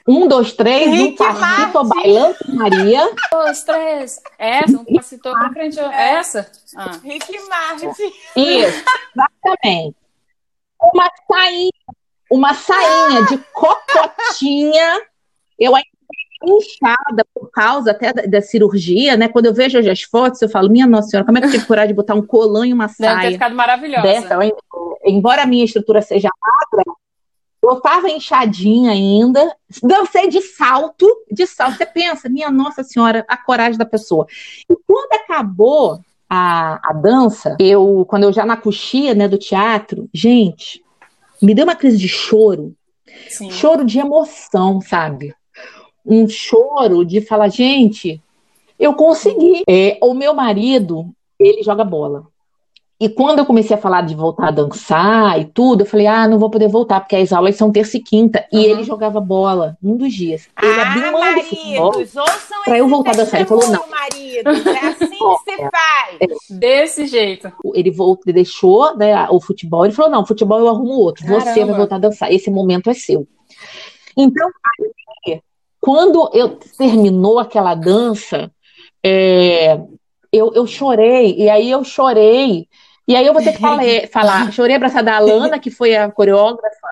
um, dois, três, um passito bailando Maria. Um, dois, três. Essa, um passito pra frente. É. Essa? Ah. Rick Martin. Isso, exatamente. Uma sainha, uma sainha de cocotinha. Eu ainda inchada por causa até da, da, cirurgia, né? Quando eu vejo as fotos, eu falo, minha nossa senhora, como é que eu tive coragem de botar um colã e uma saia? Deve ter ficado maravilhosa. Dessa, embora a minha estrutura seja magra, eu tava inchadinha ainda, dancei de salto, de salto. Você pensa, minha Nossa Senhora, a coragem da pessoa. E quando acabou a, a dança, eu, quando eu já na coxia né, do teatro, gente, me deu uma crise de choro. Sim. Choro de emoção, sabe? um choro de falar, gente, eu consegui. É, o meu marido, ele joga bola. E quando eu comecei a falar de voltar a dançar e tudo, eu falei, ah, não vou poder voltar, porque as aulas são terça e quinta. Uhum. E ele jogava bola um dos dias. Ele ah, abriu mão maridos, futebol pra eu voltar a dançar. Ele falou, não. Marido, é assim que se faz. É. Desse jeito. Ele voltou, deixou né, o futebol. Ele falou, não, futebol eu arrumo outro. Caramba. Você vai voltar a dançar. Esse momento é seu. Então, quando eu terminou aquela dança, é, eu, eu chorei. E aí eu chorei e aí eu vou ter que falar, (laughs) falar chorei abraçada da Alana, que foi a coreógrafa,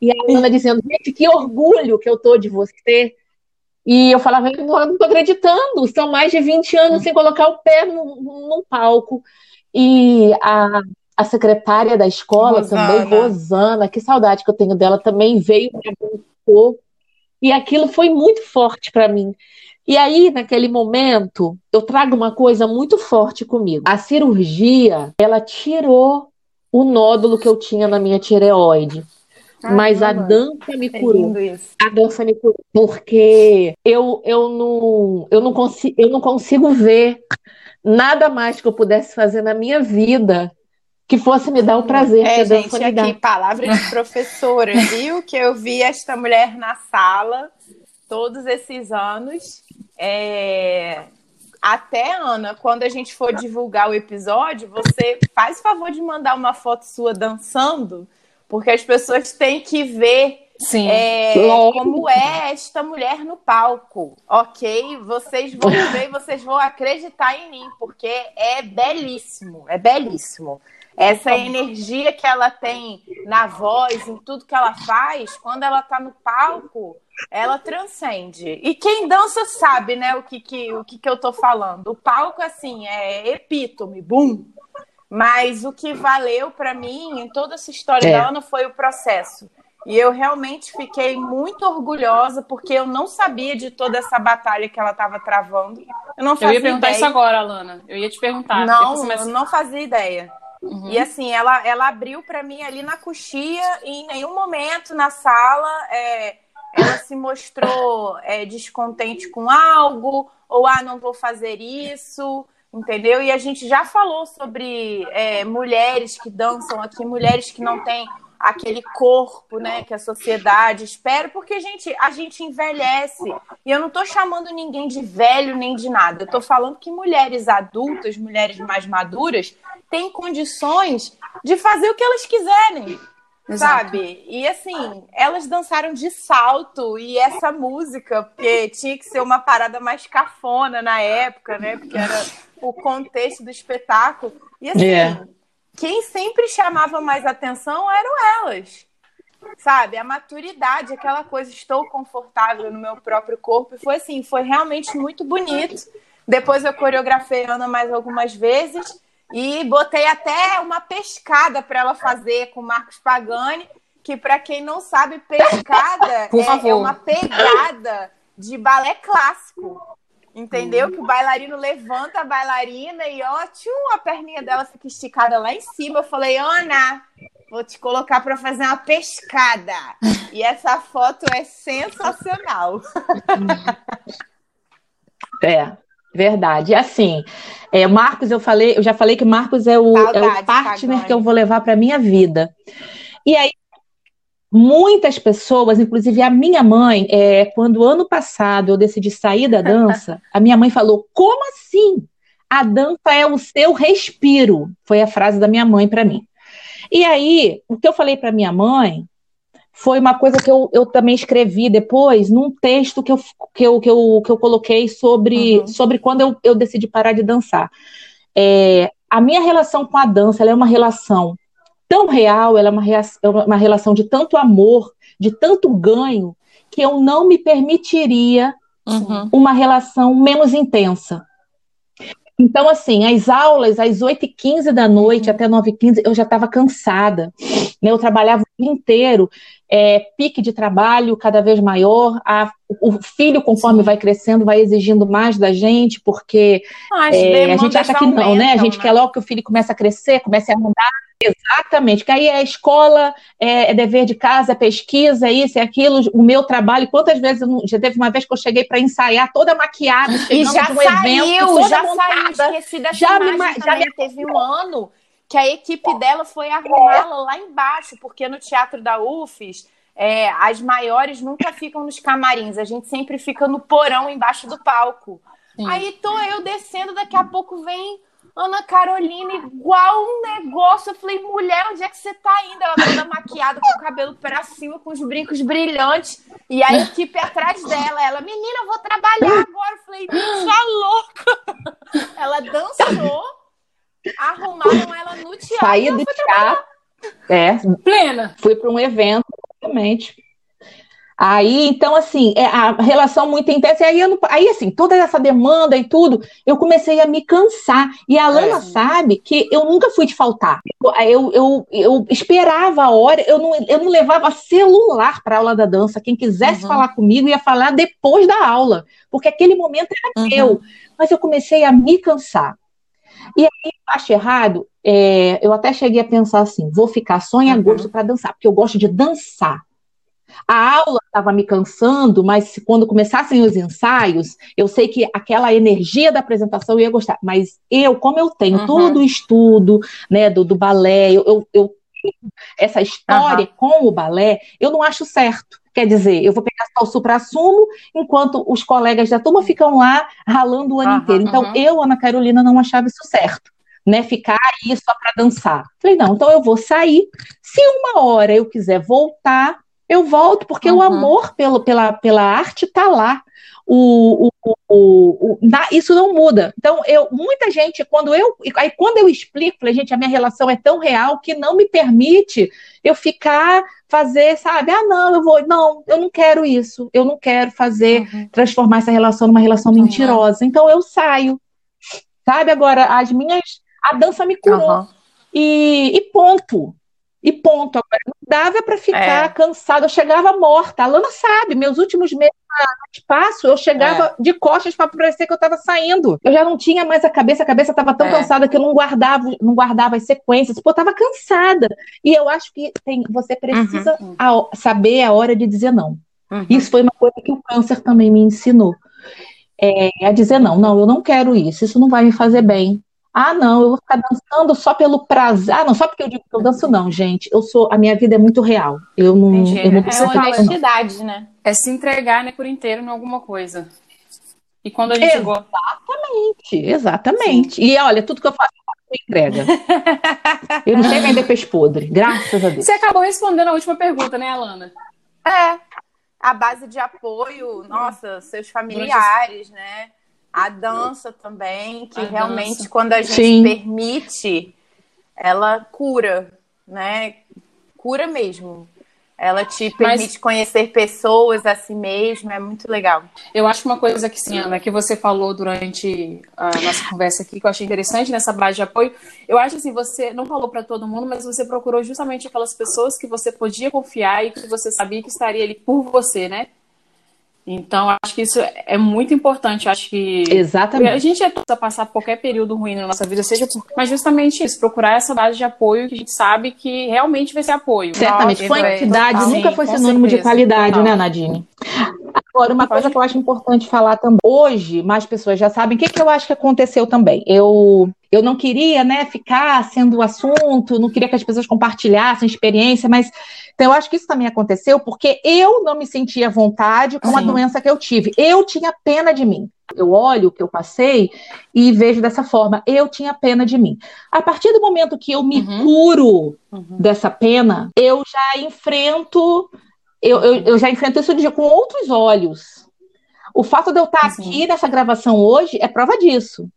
e a Alana dizendo, gente, que orgulho que eu tô de você. E eu falava, eu não tô acreditando, são mais de 20 anos sem colocar o pé num, palco. E a, a secretária da escola Rosana. também, Rosana, que saudade que eu tenho dela, também veio me abençoou. E aquilo foi muito forte para mim. E aí, naquele momento, eu trago uma coisa muito forte comigo. A cirurgia, ela tirou o nódulo que eu tinha na minha tireoide. Ah, mas a dança me é curou. A dança me curou. Porque eu, eu, não, eu, não consigo, eu não consigo ver nada mais que eu pudesse fazer na minha vida que fosse me dar o prazer é, que a dança gente, me dá. aqui, palavra de professora, viu? Que eu vi esta mulher na sala todos esses anos. É... Até, Ana, quando a gente for divulgar o episódio, você faz favor de mandar uma foto sua dançando, porque as pessoas têm que ver Sim. É, como é esta mulher no palco, ok? Vocês vão (laughs) ver, vocês vão acreditar em mim, porque é belíssimo, é belíssimo. Essa energia que ela tem na voz, em tudo que ela faz, quando ela tá no palco, ela transcende. E quem dança sabe, né, o que, que, o que, que eu tô falando. O palco, assim, é epítome, bum. Mas o que valeu para mim em toda essa história é. dela não foi o processo. E eu realmente fiquei muito orgulhosa porque eu não sabia de toda essa batalha que ela estava travando. Eu não fazia Eu ia perguntar ideia. isso agora, Alana. Eu ia te perguntar. Não, eu não fazia ideia. Uhum. E assim, ela, ela abriu para mim ali na coxia e em nenhum momento na sala é, ela se mostrou é, descontente com algo, ou ah, não vou fazer isso, entendeu? E a gente já falou sobre é, mulheres que dançam aqui, mulheres que não têm aquele corpo, né, que a sociedade espera, porque gente, a gente envelhece. E eu não estou chamando ninguém de velho nem de nada. Eu estou falando que mulheres adultas, mulheres mais maduras, têm condições de fazer o que elas quiserem. Exato. Sabe? E assim, elas dançaram de salto e essa música, porque tinha que ser uma parada mais cafona na época, né? Porque era o contexto do espetáculo. E assim, yeah. quem sempre chamava mais atenção eram elas. Sabe? A maturidade, aquela coisa, estou confortável no meu próprio corpo. E foi assim, foi realmente muito bonito. Depois eu coreografei Ana mais algumas vezes. E botei até uma pescada para ela fazer com Marcos Pagani, que para quem não sabe, pescada (laughs) é, é, uma pegada de balé clássico. Entendeu? Hum. Que o bailarino levanta a bailarina e ó, tchum, a perninha dela fica esticada lá em cima. Eu falei, Ana, vou te colocar para fazer uma pescada. E essa foto é sensacional. É, Verdade. E assim, é, Marcos, eu falei, eu já falei que Marcos é o, Saudade, é o partner que eu vou levar para minha vida. E aí, muitas pessoas, inclusive a minha mãe, é, quando ano passado eu decidi sair da dança, (laughs) a minha mãe falou: como assim? A dança é o seu respiro. Foi a frase da minha mãe para mim. E aí, o que eu falei para minha mãe foi uma coisa que eu, eu também escrevi depois num texto que eu, que eu, que eu, que eu coloquei sobre, uhum. sobre quando eu, eu decidi parar de dançar. É, a minha relação com a dança é uma relação tão real, ela é uma, é uma relação de tanto amor, de tanto ganho, que eu não me permitiria uhum. uma relação menos intensa. Então, assim, as aulas, às 8h15 da noite uhum. até 9h15, eu já estava cansada. Né? Eu trabalhava o dia inteiro é, pique de trabalho cada vez maior, a, o filho, conforme vai crescendo, vai exigindo mais da gente, porque é, a gente acha que não, né? A gente né? quer logo que o filho comece a crescer, comece a andar, Exatamente, que aí é escola, é, é, dever de casa, é pesquisa, é isso, é aquilo, o meu trabalho. Quantas vezes, não, já teve uma vez que eu cheguei para ensaiar toda maquiada, e já um saiu, evento, já montada, saiu, esqueci dessa já me, já me... teve um ano que a equipe dela foi arrumá-la lá embaixo, porque no teatro da UFES é, as maiores nunca ficam nos camarins, a gente sempre fica no porão embaixo do palco. Sim. Aí tô eu descendo, daqui a pouco vem Ana Carolina, igual um negócio. Eu falei, mulher, onde é que você tá indo? Ela toda maquiada, com o cabelo pra cima, com os brincos brilhantes. E a equipe atrás dela. Ela, menina, eu vou trabalhar agora. Eu falei, tá louca. Ela dançou, arrumaram ela no teatro. Saí do teatro. É, plena. Fui para um evento, exatamente. Aí, então, assim, é a relação muito intensa. E aí, eu, aí, assim, toda essa demanda e tudo, eu comecei a me cansar. E a Lana é. sabe que eu nunca fui de faltar. Eu, eu, eu esperava a hora, eu não, eu não levava celular para aula da dança. Quem quisesse uhum. falar comigo ia falar depois da aula, porque aquele momento era uhum. meu. Mas eu comecei a me cansar. E aí, acho errado, é, eu até cheguei a pensar assim: vou ficar só em agosto uhum. para dançar, porque eu gosto de dançar. A aula estava me cansando, mas quando começassem os ensaios, eu sei que aquela energia da apresentação eu ia gostar. Mas eu, como eu tenho uhum. todo o estudo né, do, do balé, eu, eu, eu essa história uhum. com o balé, eu não acho certo. Quer dizer, eu vou pegar só o supra-sumo, enquanto os colegas da turma ficam lá ralando o ano uhum, inteiro. Então, uhum. eu, Ana Carolina, não achava isso certo. Né, ficar aí só para dançar. Falei, não, então eu vou sair. Se uma hora eu quiser voltar, eu volto, porque uhum. o amor pelo, pela, pela arte está lá. O, o, o, o, isso não muda. Então, eu, muita gente, quando eu, aí quando eu explico, falei, gente, a minha relação é tão real que não me permite eu ficar, fazer, sabe, ah, não, eu vou, não, eu não quero isso, eu não quero fazer, uhum. transformar essa relação numa relação uhum. mentirosa. Então, eu saio, sabe, agora, as minhas, a dança me curou, e, e ponto. E ponto. Agora, não dava para ficar é. cansada. Eu chegava morta. A Lana sabe, meus últimos meses de espaço, eu chegava é. de costas para parecer que eu estava saindo. Eu já não tinha mais a cabeça, a cabeça estava tão é. cansada que eu não guardava, não guardava as sequências. Pô, eu estava cansada. E eu acho que tem, você precisa uhum. a, saber a hora de dizer não. Uhum. Isso foi uma coisa que o câncer também me ensinou. É, a dizer não, não, eu não quero isso, isso não vai me fazer bem. Ah, não, eu vou ficar dançando só pelo prazer. Ah, não, só porque eu digo que eu danço, não, gente. Eu sou, a minha vida é muito real. Eu não. Eu não é honestidade, né? É se entregar né, por inteiro em alguma coisa. E quando a gente Exatamente, exatamente. Sim. E olha, tudo que eu faço, eu entrega. (laughs) eu não sei vender peixe podre, graças a Deus. Você acabou respondendo a última pergunta, né, Alana? É. A base de apoio, nossa, seus familiares, né? A dança também, que a realmente dança. quando a gente Sim. permite, ela cura, né? Cura mesmo. Ela te permite Mas, conhecer pessoas a si mesma, é muito legal. Eu acho uma coisa que sim, Ana, que você falou durante a nossa conversa aqui, que eu achei interessante nessa base de apoio. Eu acho assim, você não falou para todo mundo, mas você procurou justamente aquelas pessoas que você podia confiar e que você sabia que estaria ali por você, né? Então, acho que isso é muito importante. Acho que Exatamente. a gente é a passar qualquer período ruim na nossa vida, seja por... mas justamente isso, procurar essa base de apoio que a gente sabe que realmente vai ser apoio. Certamente. Quantidade nunca foi sinônimo de qualidade, Não. né, Nadine? Agora, uma coisa que eu acho importante falar também. Hoje, mais pessoas já sabem o que, que eu acho que aconteceu também. Eu, eu não queria né, ficar sendo o assunto, não queria que as pessoas compartilhassem experiência, mas então eu acho que isso também aconteceu porque eu não me sentia à vontade com Sim. a doença que eu tive. Eu tinha pena de mim. Eu olho o que eu passei e vejo dessa forma. Eu tinha pena de mim. A partir do momento que eu me uhum. curo uhum. dessa pena, eu já enfrento eu, eu, eu já enfrento isso com outros olhos. O fato de eu estar aqui nessa gravação hoje é prova disso.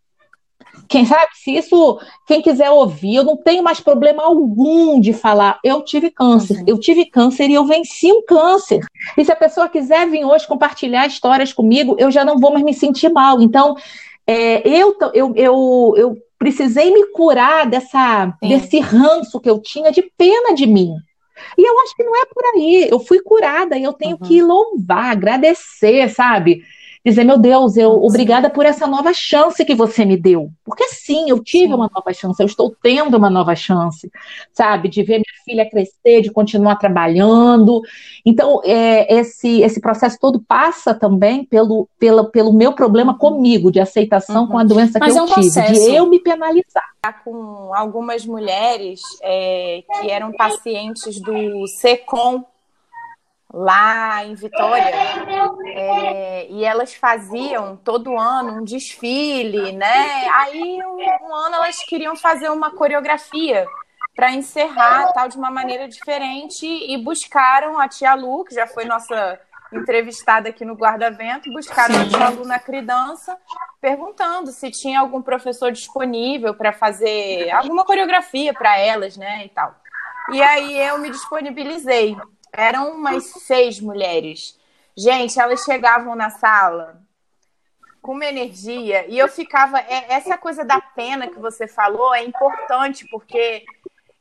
Quem sabe, se isso, quem quiser ouvir, eu não tenho mais problema algum de falar. Eu tive câncer, eu tive câncer e eu venci um câncer. E se a pessoa quiser vir hoje compartilhar histórias comigo, eu já não vou mais me sentir mal. Então, é, eu, eu, eu, eu precisei me curar dessa, desse ranço que eu tinha de pena de mim. E eu acho que não é por aí. Eu fui curada e eu tenho uhum. que louvar, agradecer, sabe? Dizer, meu Deus, eu obrigada por essa nova chance que você me deu. Porque sim, eu tive sim. uma nova chance, eu estou tendo uma nova chance, sabe? De ver minha filha crescer, de continuar trabalhando. Então, é, esse, esse processo todo passa também pelo, pelo, pelo meu problema comigo, de aceitação uhum. com a uhum. doença Mas que eu é um tive, processo. de eu me penalizar. Com algumas mulheres é, que eram pacientes do SECOM, lá em Vitória, é, e elas faziam todo ano um desfile, né? Aí um, um ano elas queriam fazer uma coreografia para encerrar tal de uma maneira diferente e buscaram a tia Lu, que já foi nossa entrevistada aqui no Guarda-Vento, buscaram Sim. a tia Lu na criança, perguntando se tinha algum professor disponível para fazer alguma coreografia para elas, né, e tal. E aí eu me disponibilizei eram umas seis mulheres. Gente, elas chegavam na sala com uma energia e eu ficava. É, essa coisa da pena que você falou é importante, porque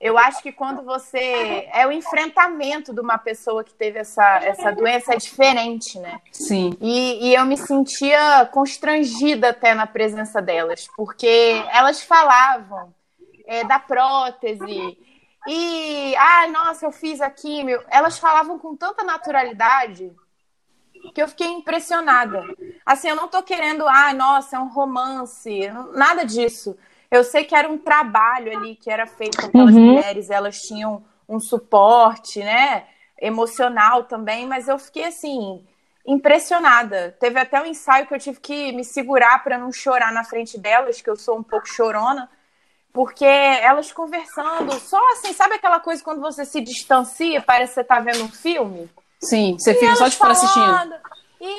eu acho que quando você. É o enfrentamento de uma pessoa que teve essa, essa doença é diferente, né? Sim. E, e eu me sentia constrangida até na presença delas, porque elas falavam é, da prótese e, ai, ah, nossa, eu fiz a químio. Elas falavam com tanta naturalidade que eu fiquei impressionada. Assim, eu não tô querendo, ah, nossa, é um romance, nada disso. Eu sei que era um trabalho ali que era feito com aquelas uhum. mulheres, elas tinham um suporte, né, emocional também, mas eu fiquei assim, impressionada. Teve até um ensaio que eu tive que me segurar para não chorar na frente delas, que eu sou um pouco chorona porque elas conversando, só assim, sabe aquela coisa quando você se distancia, parece que você tá vendo um filme? Sim, você e fica só de fora assistindo.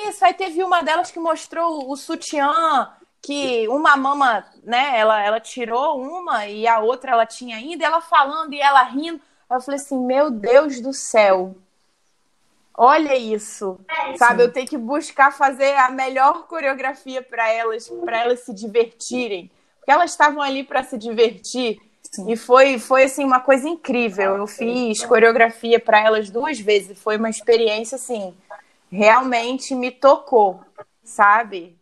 Isso, aí teve uma delas que mostrou o sutiã, que uma mama, né, ela, ela tirou uma e a outra ela tinha ainda, e ela falando e ela rindo. Eu falei assim, meu Deus do céu. Olha isso, sabe? Sim. Eu tenho que buscar fazer a melhor coreografia para elas, para elas se divertirem porque elas estavam ali para se divertir. Sim. E foi, foi assim uma coisa incrível. Eu fiz coreografia para elas duas vezes. Foi uma experiência assim, realmente me tocou, sabe?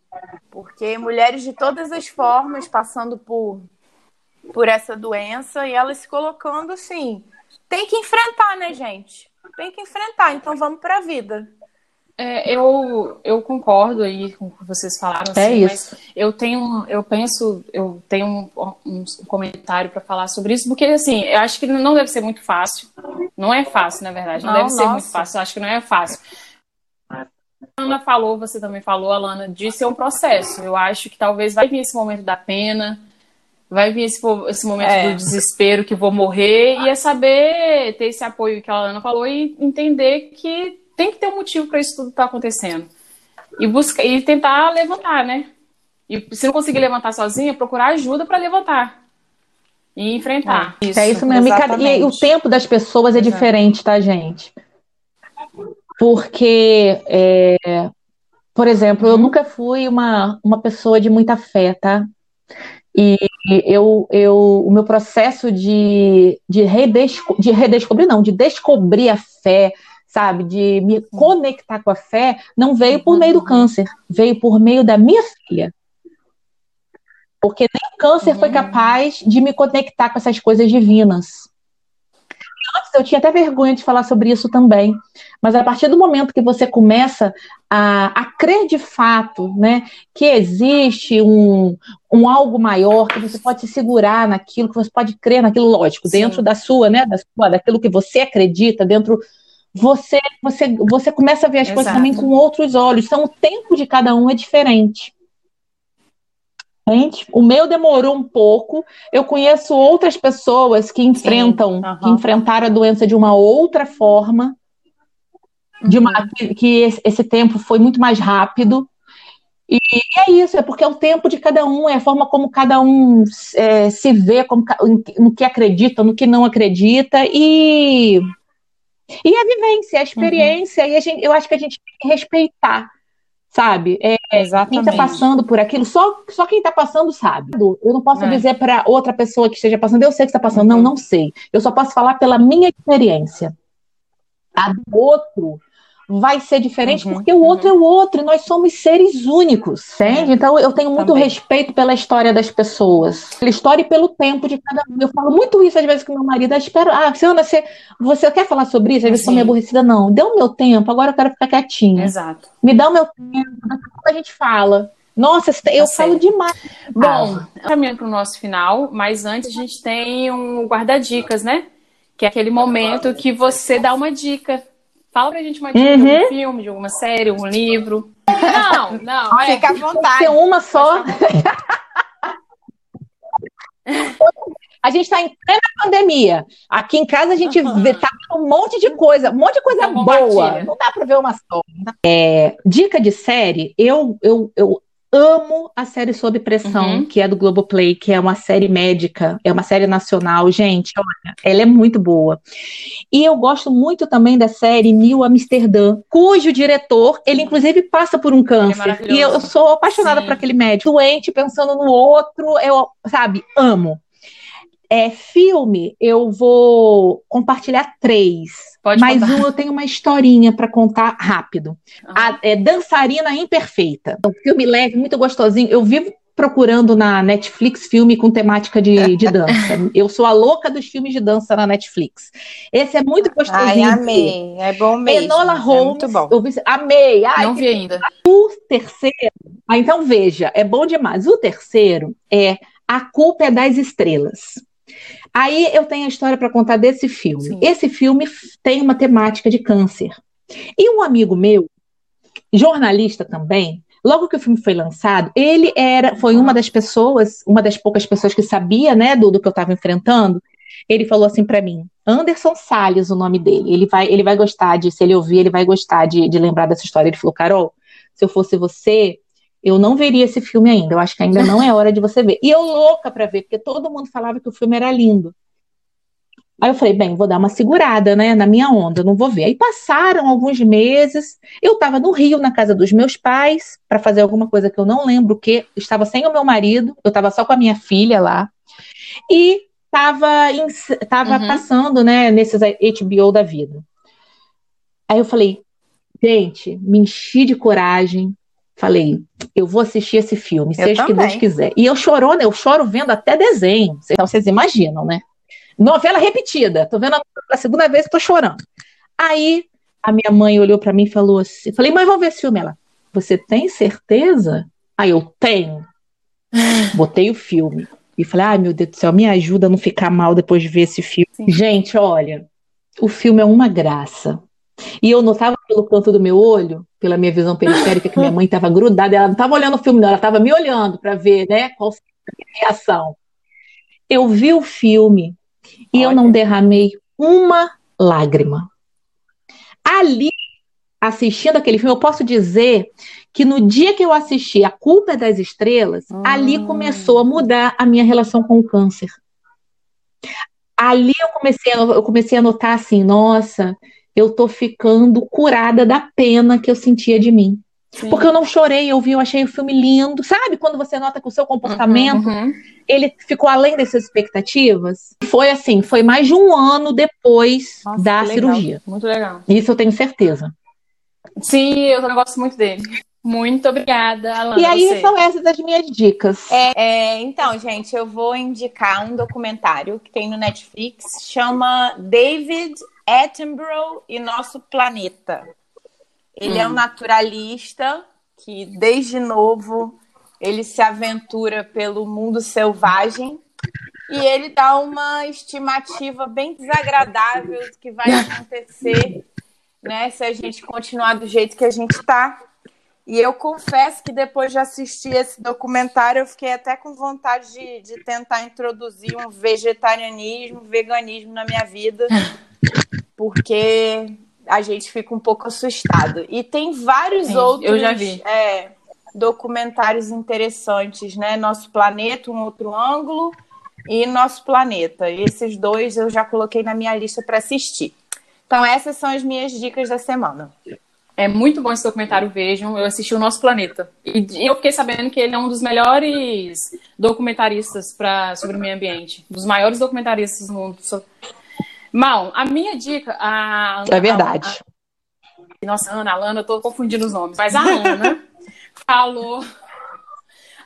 Porque mulheres de todas as formas passando por por essa doença e elas se colocando assim, tem que enfrentar, né, gente? Tem que enfrentar, então vamos para a vida. É, eu, eu concordo aí com o que vocês falaram. É assim, isso. eu tenho, eu penso, eu tenho um, um, comentário para falar sobre isso, porque assim, eu acho que não deve ser muito fácil. Não é fácil, na verdade. Não, não deve nossa. ser muito fácil. Eu acho que não é fácil. A Ana falou, você também falou, Alana, de ser um processo. Eu acho que talvez vai vir esse momento da pena, vai vir esse, esse momento é. do desespero que vou morrer, e é saber ter esse apoio que a Alana falou e entender que tem que ter um motivo para isso tudo estar tá acontecendo. E, buscar, e tentar levantar, né? E se não conseguir levantar sozinha, procurar ajuda para levantar. E enfrentar. É isso, é isso mesmo. Exatamente. E o tempo das pessoas é Exato. diferente, tá, gente? Porque, é, por exemplo, eu uhum. nunca fui uma, uma pessoa de muita fé, tá? E eu, eu, o meu processo de, de, redesco, de redescobrir, não, de descobrir a fé, sabe, de me conectar com a fé, não veio por meio do uhum. câncer, veio por meio da minha filha. Porque nem o câncer foi uhum. capaz de me conectar com essas coisas divinas. Antes eu tinha até vergonha de falar sobre isso também, mas a partir do momento que você começa a, a crer de fato, né, que existe um, um algo maior, que você pode se segurar naquilo, que você pode crer naquilo, lógico, Sim. dentro da sua, né, da sua, daquilo que você acredita, dentro você, você, você começa a ver as Exato. coisas também com outros olhos. Então, o tempo de cada um é diferente. Gente, o meu demorou um pouco. Eu conheço outras pessoas que enfrentam, uhum. que enfrentaram a doença de uma outra forma, de uma uhum. que, que esse tempo foi muito mais rápido. E é isso, é porque é o tempo de cada um, é a forma como cada um é, se vê, como, no que acredita, no que não acredita, e e a vivência, a experiência, uhum. e a gente, eu acho que a gente tem que respeitar, sabe? É, Exatamente. Quem está passando por aquilo, só, só quem está passando sabe. Eu não posso é. dizer para outra pessoa que esteja passando, eu sei que está passando. Uhum. Não, não sei. Eu só posso falar pela minha experiência. A do outro, vai ser diferente, uhum, porque o outro uhum. é o outro, e nós somos seres únicos, entende? Então eu tenho muito Também. respeito pela história das pessoas, pela história e pelo tempo de cada um. Eu falo muito isso às vezes com meu marido, eu espero, ah, Ana, você, você quer falar sobre isso? Às vezes eu sou meio aborrecida, não, deu o meu tempo, agora eu quero ficar quietinha. Exato. Me dá o meu tempo, daqui a pouco a gente fala. Nossa, tá eu falo demais. Bom, caminhando para o nosso final, mas antes a gente tem um guarda-dicas, né? Que é aquele momento que você dá uma dica Fala pra gente uma dica uhum. de algum filme, de alguma série, algum livro. Não, (laughs) não. É. Fica à vontade. Tem uma só. (laughs) A gente está em plena pandemia. Aqui em casa a gente uhum. vê tá um monte de coisa, um monte de coisa boa. Não dá para ver uma só. É, dica de série, eu, eu, eu amo a série Sob Pressão, uhum. que é do Globoplay, que é uma série médica, é uma série nacional. Gente, olha, ela é muito boa. E eu gosto muito também da série New Amsterdã, cujo diretor, ele inclusive passa por um é câncer. É e eu, sou apaixonada Sim. por aquele médico. Doente, pensando no outro, eu, sabe, amo. É, filme, eu vou compartilhar três. Pode mas contar. um eu tenho uma historinha para contar rápido. Uhum. A, é Dançarina Imperfeita. Um filme leve, muito gostosinho. Eu vivo procurando na Netflix filme com temática de, de dança. (laughs) Eu sou a louca dos filmes de dança na Netflix. Esse é muito gostosinho. Ai, amei. É bom mesmo. Enola Holmes. É bom. Eu vi, amei. Ai, Não vi ainda. O terceiro. Ah, então veja, é bom demais. O terceiro é A Culpa é das Estrelas. Aí eu tenho a história para contar desse filme. Sim. Esse filme tem uma temática de câncer. E um amigo meu, jornalista também, logo que o filme foi lançado, ele era, foi uma das pessoas, uma das poucas pessoas que sabia, né, do, do que eu estava enfrentando. Ele falou assim para mim, Anderson Salles, o nome dele. Ele vai, ele vai gostar de, se ele ouvir, ele vai gostar de, de lembrar dessa história. Ele falou, Carol, se eu fosse você, eu não veria esse filme ainda. Eu acho que ainda não é hora de você ver. E eu louca para ver, porque todo mundo falava que o filme era lindo. Aí eu falei, bem, vou dar uma segurada, né, na minha onda, não vou ver. Aí passaram alguns meses, eu estava no Rio, na casa dos meus pais, para fazer alguma coisa que eu não lembro o que, estava sem o meu marido, eu estava só com a minha filha lá, e estava tava uhum. passando, né, nesses HBO da vida. Aí eu falei, gente, me enchi de coragem, Falei, eu vou assistir esse filme, eu seja o que Deus quiser. E eu chorou, né? Eu choro vendo até desenho. Então vocês imaginam, né? Novela repetida. Tô vendo a segunda vez e tô chorando. Aí a minha mãe olhou para mim e falou assim: falei, mãe, vamos ver esse filme. Ela, você tem certeza? Aí eu tenho. (laughs) Botei o filme. E falei, ai meu Deus do céu, me ajuda a não ficar mal depois de ver esse filme. Sim. Gente, olha, o filme é uma graça. E eu notava pelo canto do meu olho, pela minha visão periférica, que minha mãe estava grudada, ela não estava olhando o filme, não, ela estava me olhando para ver né, qual seria a reação. Eu vi o filme e Olha. eu não derramei uma lágrima. Ali, assistindo aquele filme, eu posso dizer que no dia que eu assisti A Culpa é das Estrelas, hum. ali começou a mudar a minha relação com o câncer. Ali eu comecei a, eu comecei a notar assim, nossa, eu tô ficando curada da pena que eu sentia de mim. Sim. Porque eu não chorei, eu vi, eu achei o filme lindo. Sabe quando você nota que o seu comportamento uhum, uhum. ele ficou além dessas expectativas? Foi assim, foi mais de um ano depois Nossa, da cirurgia. Muito legal. Isso eu tenho certeza. Sim, eu também gosto muito dele. Muito obrigada, Alana. E aí você. são essas as minhas dicas. É, é, então, gente, eu vou indicar um documentário que tem no Netflix, chama David Attenborough e Nosso Planeta. Ele hum. é um hum. naturalista que, desde novo, ele se aventura pelo mundo selvagem e ele dá uma estimativa bem desagradável do que vai acontecer né, se a gente continuar do jeito que a gente está. E eu confesso que depois de assistir esse documentário, eu fiquei até com vontade de, de tentar introduzir um vegetarianismo, veganismo na minha vida, (laughs) porque a gente fica um pouco assustado. E tem vários Sim, outros. É, documentários interessantes, né? Nosso Planeta, um outro ângulo, e Nosso Planeta. E esses dois eu já coloquei na minha lista para assistir. Então, essas são as minhas dicas da semana. É muito bom esse documentário, vejam. Eu assisti o Nosso Planeta. E eu fiquei sabendo que ele é um dos melhores documentaristas pra, sobre o meio ambiente. Dos maiores documentaristas do mundo. Mal, a minha dica. A, é verdade. Nossa, Ana, a Lana, eu tô confundindo os nomes. Mas a Ana (laughs) falou.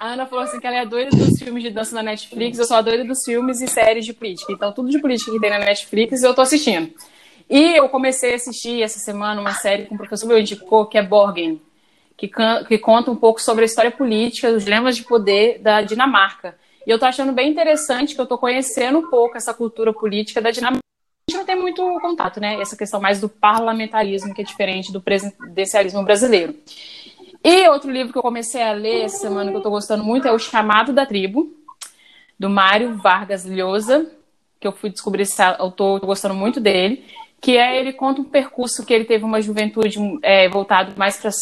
A Ana falou assim que ela é doida dos filmes de dança na Netflix, eu sou a doida dos filmes e séries de política. Então, tudo de política que tem na Netflix eu tô assistindo. E eu comecei a assistir essa semana uma série com o professor meu indicou, que é Borgen, que, que conta um pouco sobre a história política, os dilemas de poder da Dinamarca. E eu tô achando bem interessante que eu tô conhecendo um pouco essa cultura política da Dinamarca. A gente não tem muito contato, né? Essa questão mais do parlamentarismo, que é diferente do presidencialismo brasileiro. E outro livro que eu comecei a ler essa semana que eu tô gostando muito é O Chamado da Tribo, do Mário Vargas Llosa, que eu fui descobrir esse autor, tô gostando muito dele que é ele conta um percurso que ele teve uma juventude é, voltado mais para as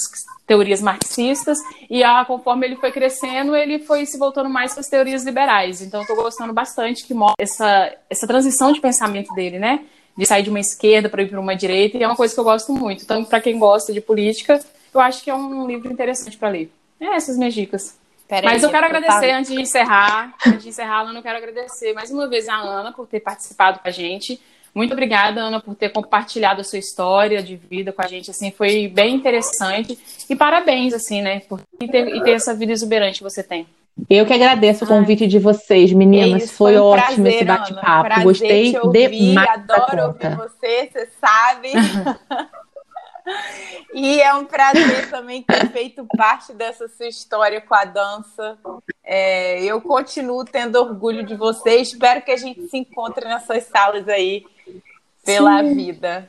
teorias marxistas e a, conforme ele foi crescendo ele foi se voltando mais para as teorias liberais. Então estou gostando bastante que mostra essa essa transição de pensamento dele né? De sair de uma esquerda para ir para uma direita e é uma coisa que eu gosto muito. Então para quem gosta de política eu acho que é um livro interessante para ler. É essas minhas dicas. Pera Mas aí, eu quero agradecer, antes de encerrar, antes de encerrar, Ana, eu quero agradecer mais uma vez a Ana por ter participado com a gente. Muito obrigada, Ana, por ter compartilhado a sua história de vida com a gente. Assim, foi bem interessante. E parabéns, assim, né? Por ter, e ter essa vida exuberante que você tem. Eu que agradeço o convite Ai. de vocês, meninas. Isso, foi, foi um ótimo prazer, esse bate-papo. Gostei demais. Adoro ouvir você, você sabe. (laughs) E é um prazer também ter feito parte dessa sua história com a dança. É, eu continuo tendo orgulho de você. Espero que a gente se encontre nessas salas aí pela Sim. vida.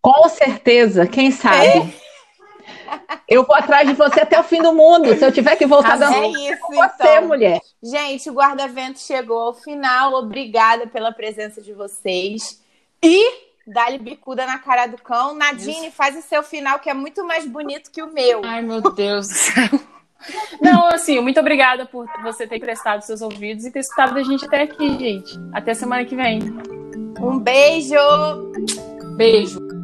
Com certeza, quem sabe. É. Eu vou atrás de você até o fim do mundo. Se eu tiver que voltar da é isso, você, então. mulher. Gente, o guarda-vento chegou ao final. Obrigada pela presença de vocês. E dá-lhe bicuda na cara do cão. Nadine, Isso. faz o seu final, que é muito mais bonito que o meu. Ai, meu Deus do céu. Não, assim, muito obrigada por você ter prestado seus ouvidos e ter escutado a gente até aqui, gente. Até semana que vem. Um beijo! Beijo!